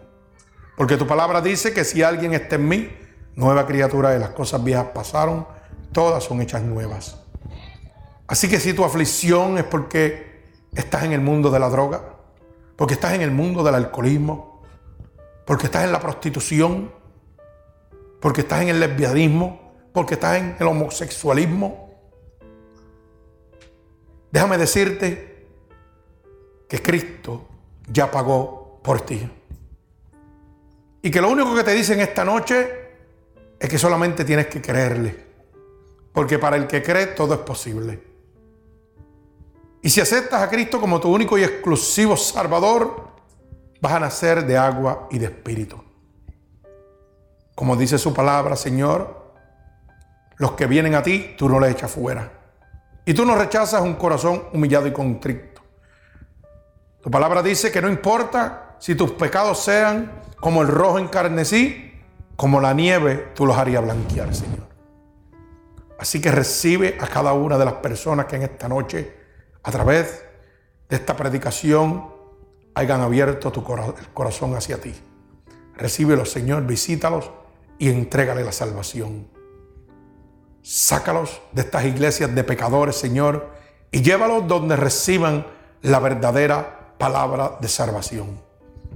Porque tu palabra dice que si alguien está en mí, nueva criatura de las cosas viejas pasaron, todas son hechas nuevas. Así que si tu aflicción es porque estás en el mundo de la droga, porque estás en el mundo del alcoholismo, porque estás en la prostitución, porque estás en el lesbianismo, porque estás en el homosexualismo, déjame decirte que Cristo ya pagó por ti. Y que lo único que te dicen esta noche es que solamente tienes que creerle. Porque para el que cree todo es posible. Y si aceptas a Cristo como tu único y exclusivo Salvador, vas a nacer de agua y de espíritu. Como dice su palabra, Señor, los que vienen a ti, tú no les echas fuera. Y tú no rechazas un corazón humillado y contrito. Tu palabra dice que no importa si tus pecados sean como el rojo encarnecí, como la nieve, tú los harías blanquear, Señor. Así que recibe a cada una de las personas que en esta noche, a través de esta predicación, hayan abierto tu corazón hacia ti. Recíbelos, Señor, visítalos y entrégale la salvación. Sácalos de estas iglesias de pecadores, Señor, y llévalos donde reciban la verdadera palabra de salvación.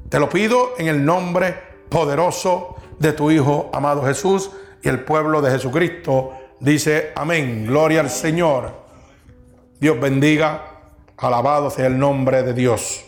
Te lo pido en el nombre poderoso de tu Hijo amado Jesús y el pueblo de Jesucristo dice amén. Gloria al Señor. Dios bendiga. Alabado sea el nombre de Dios.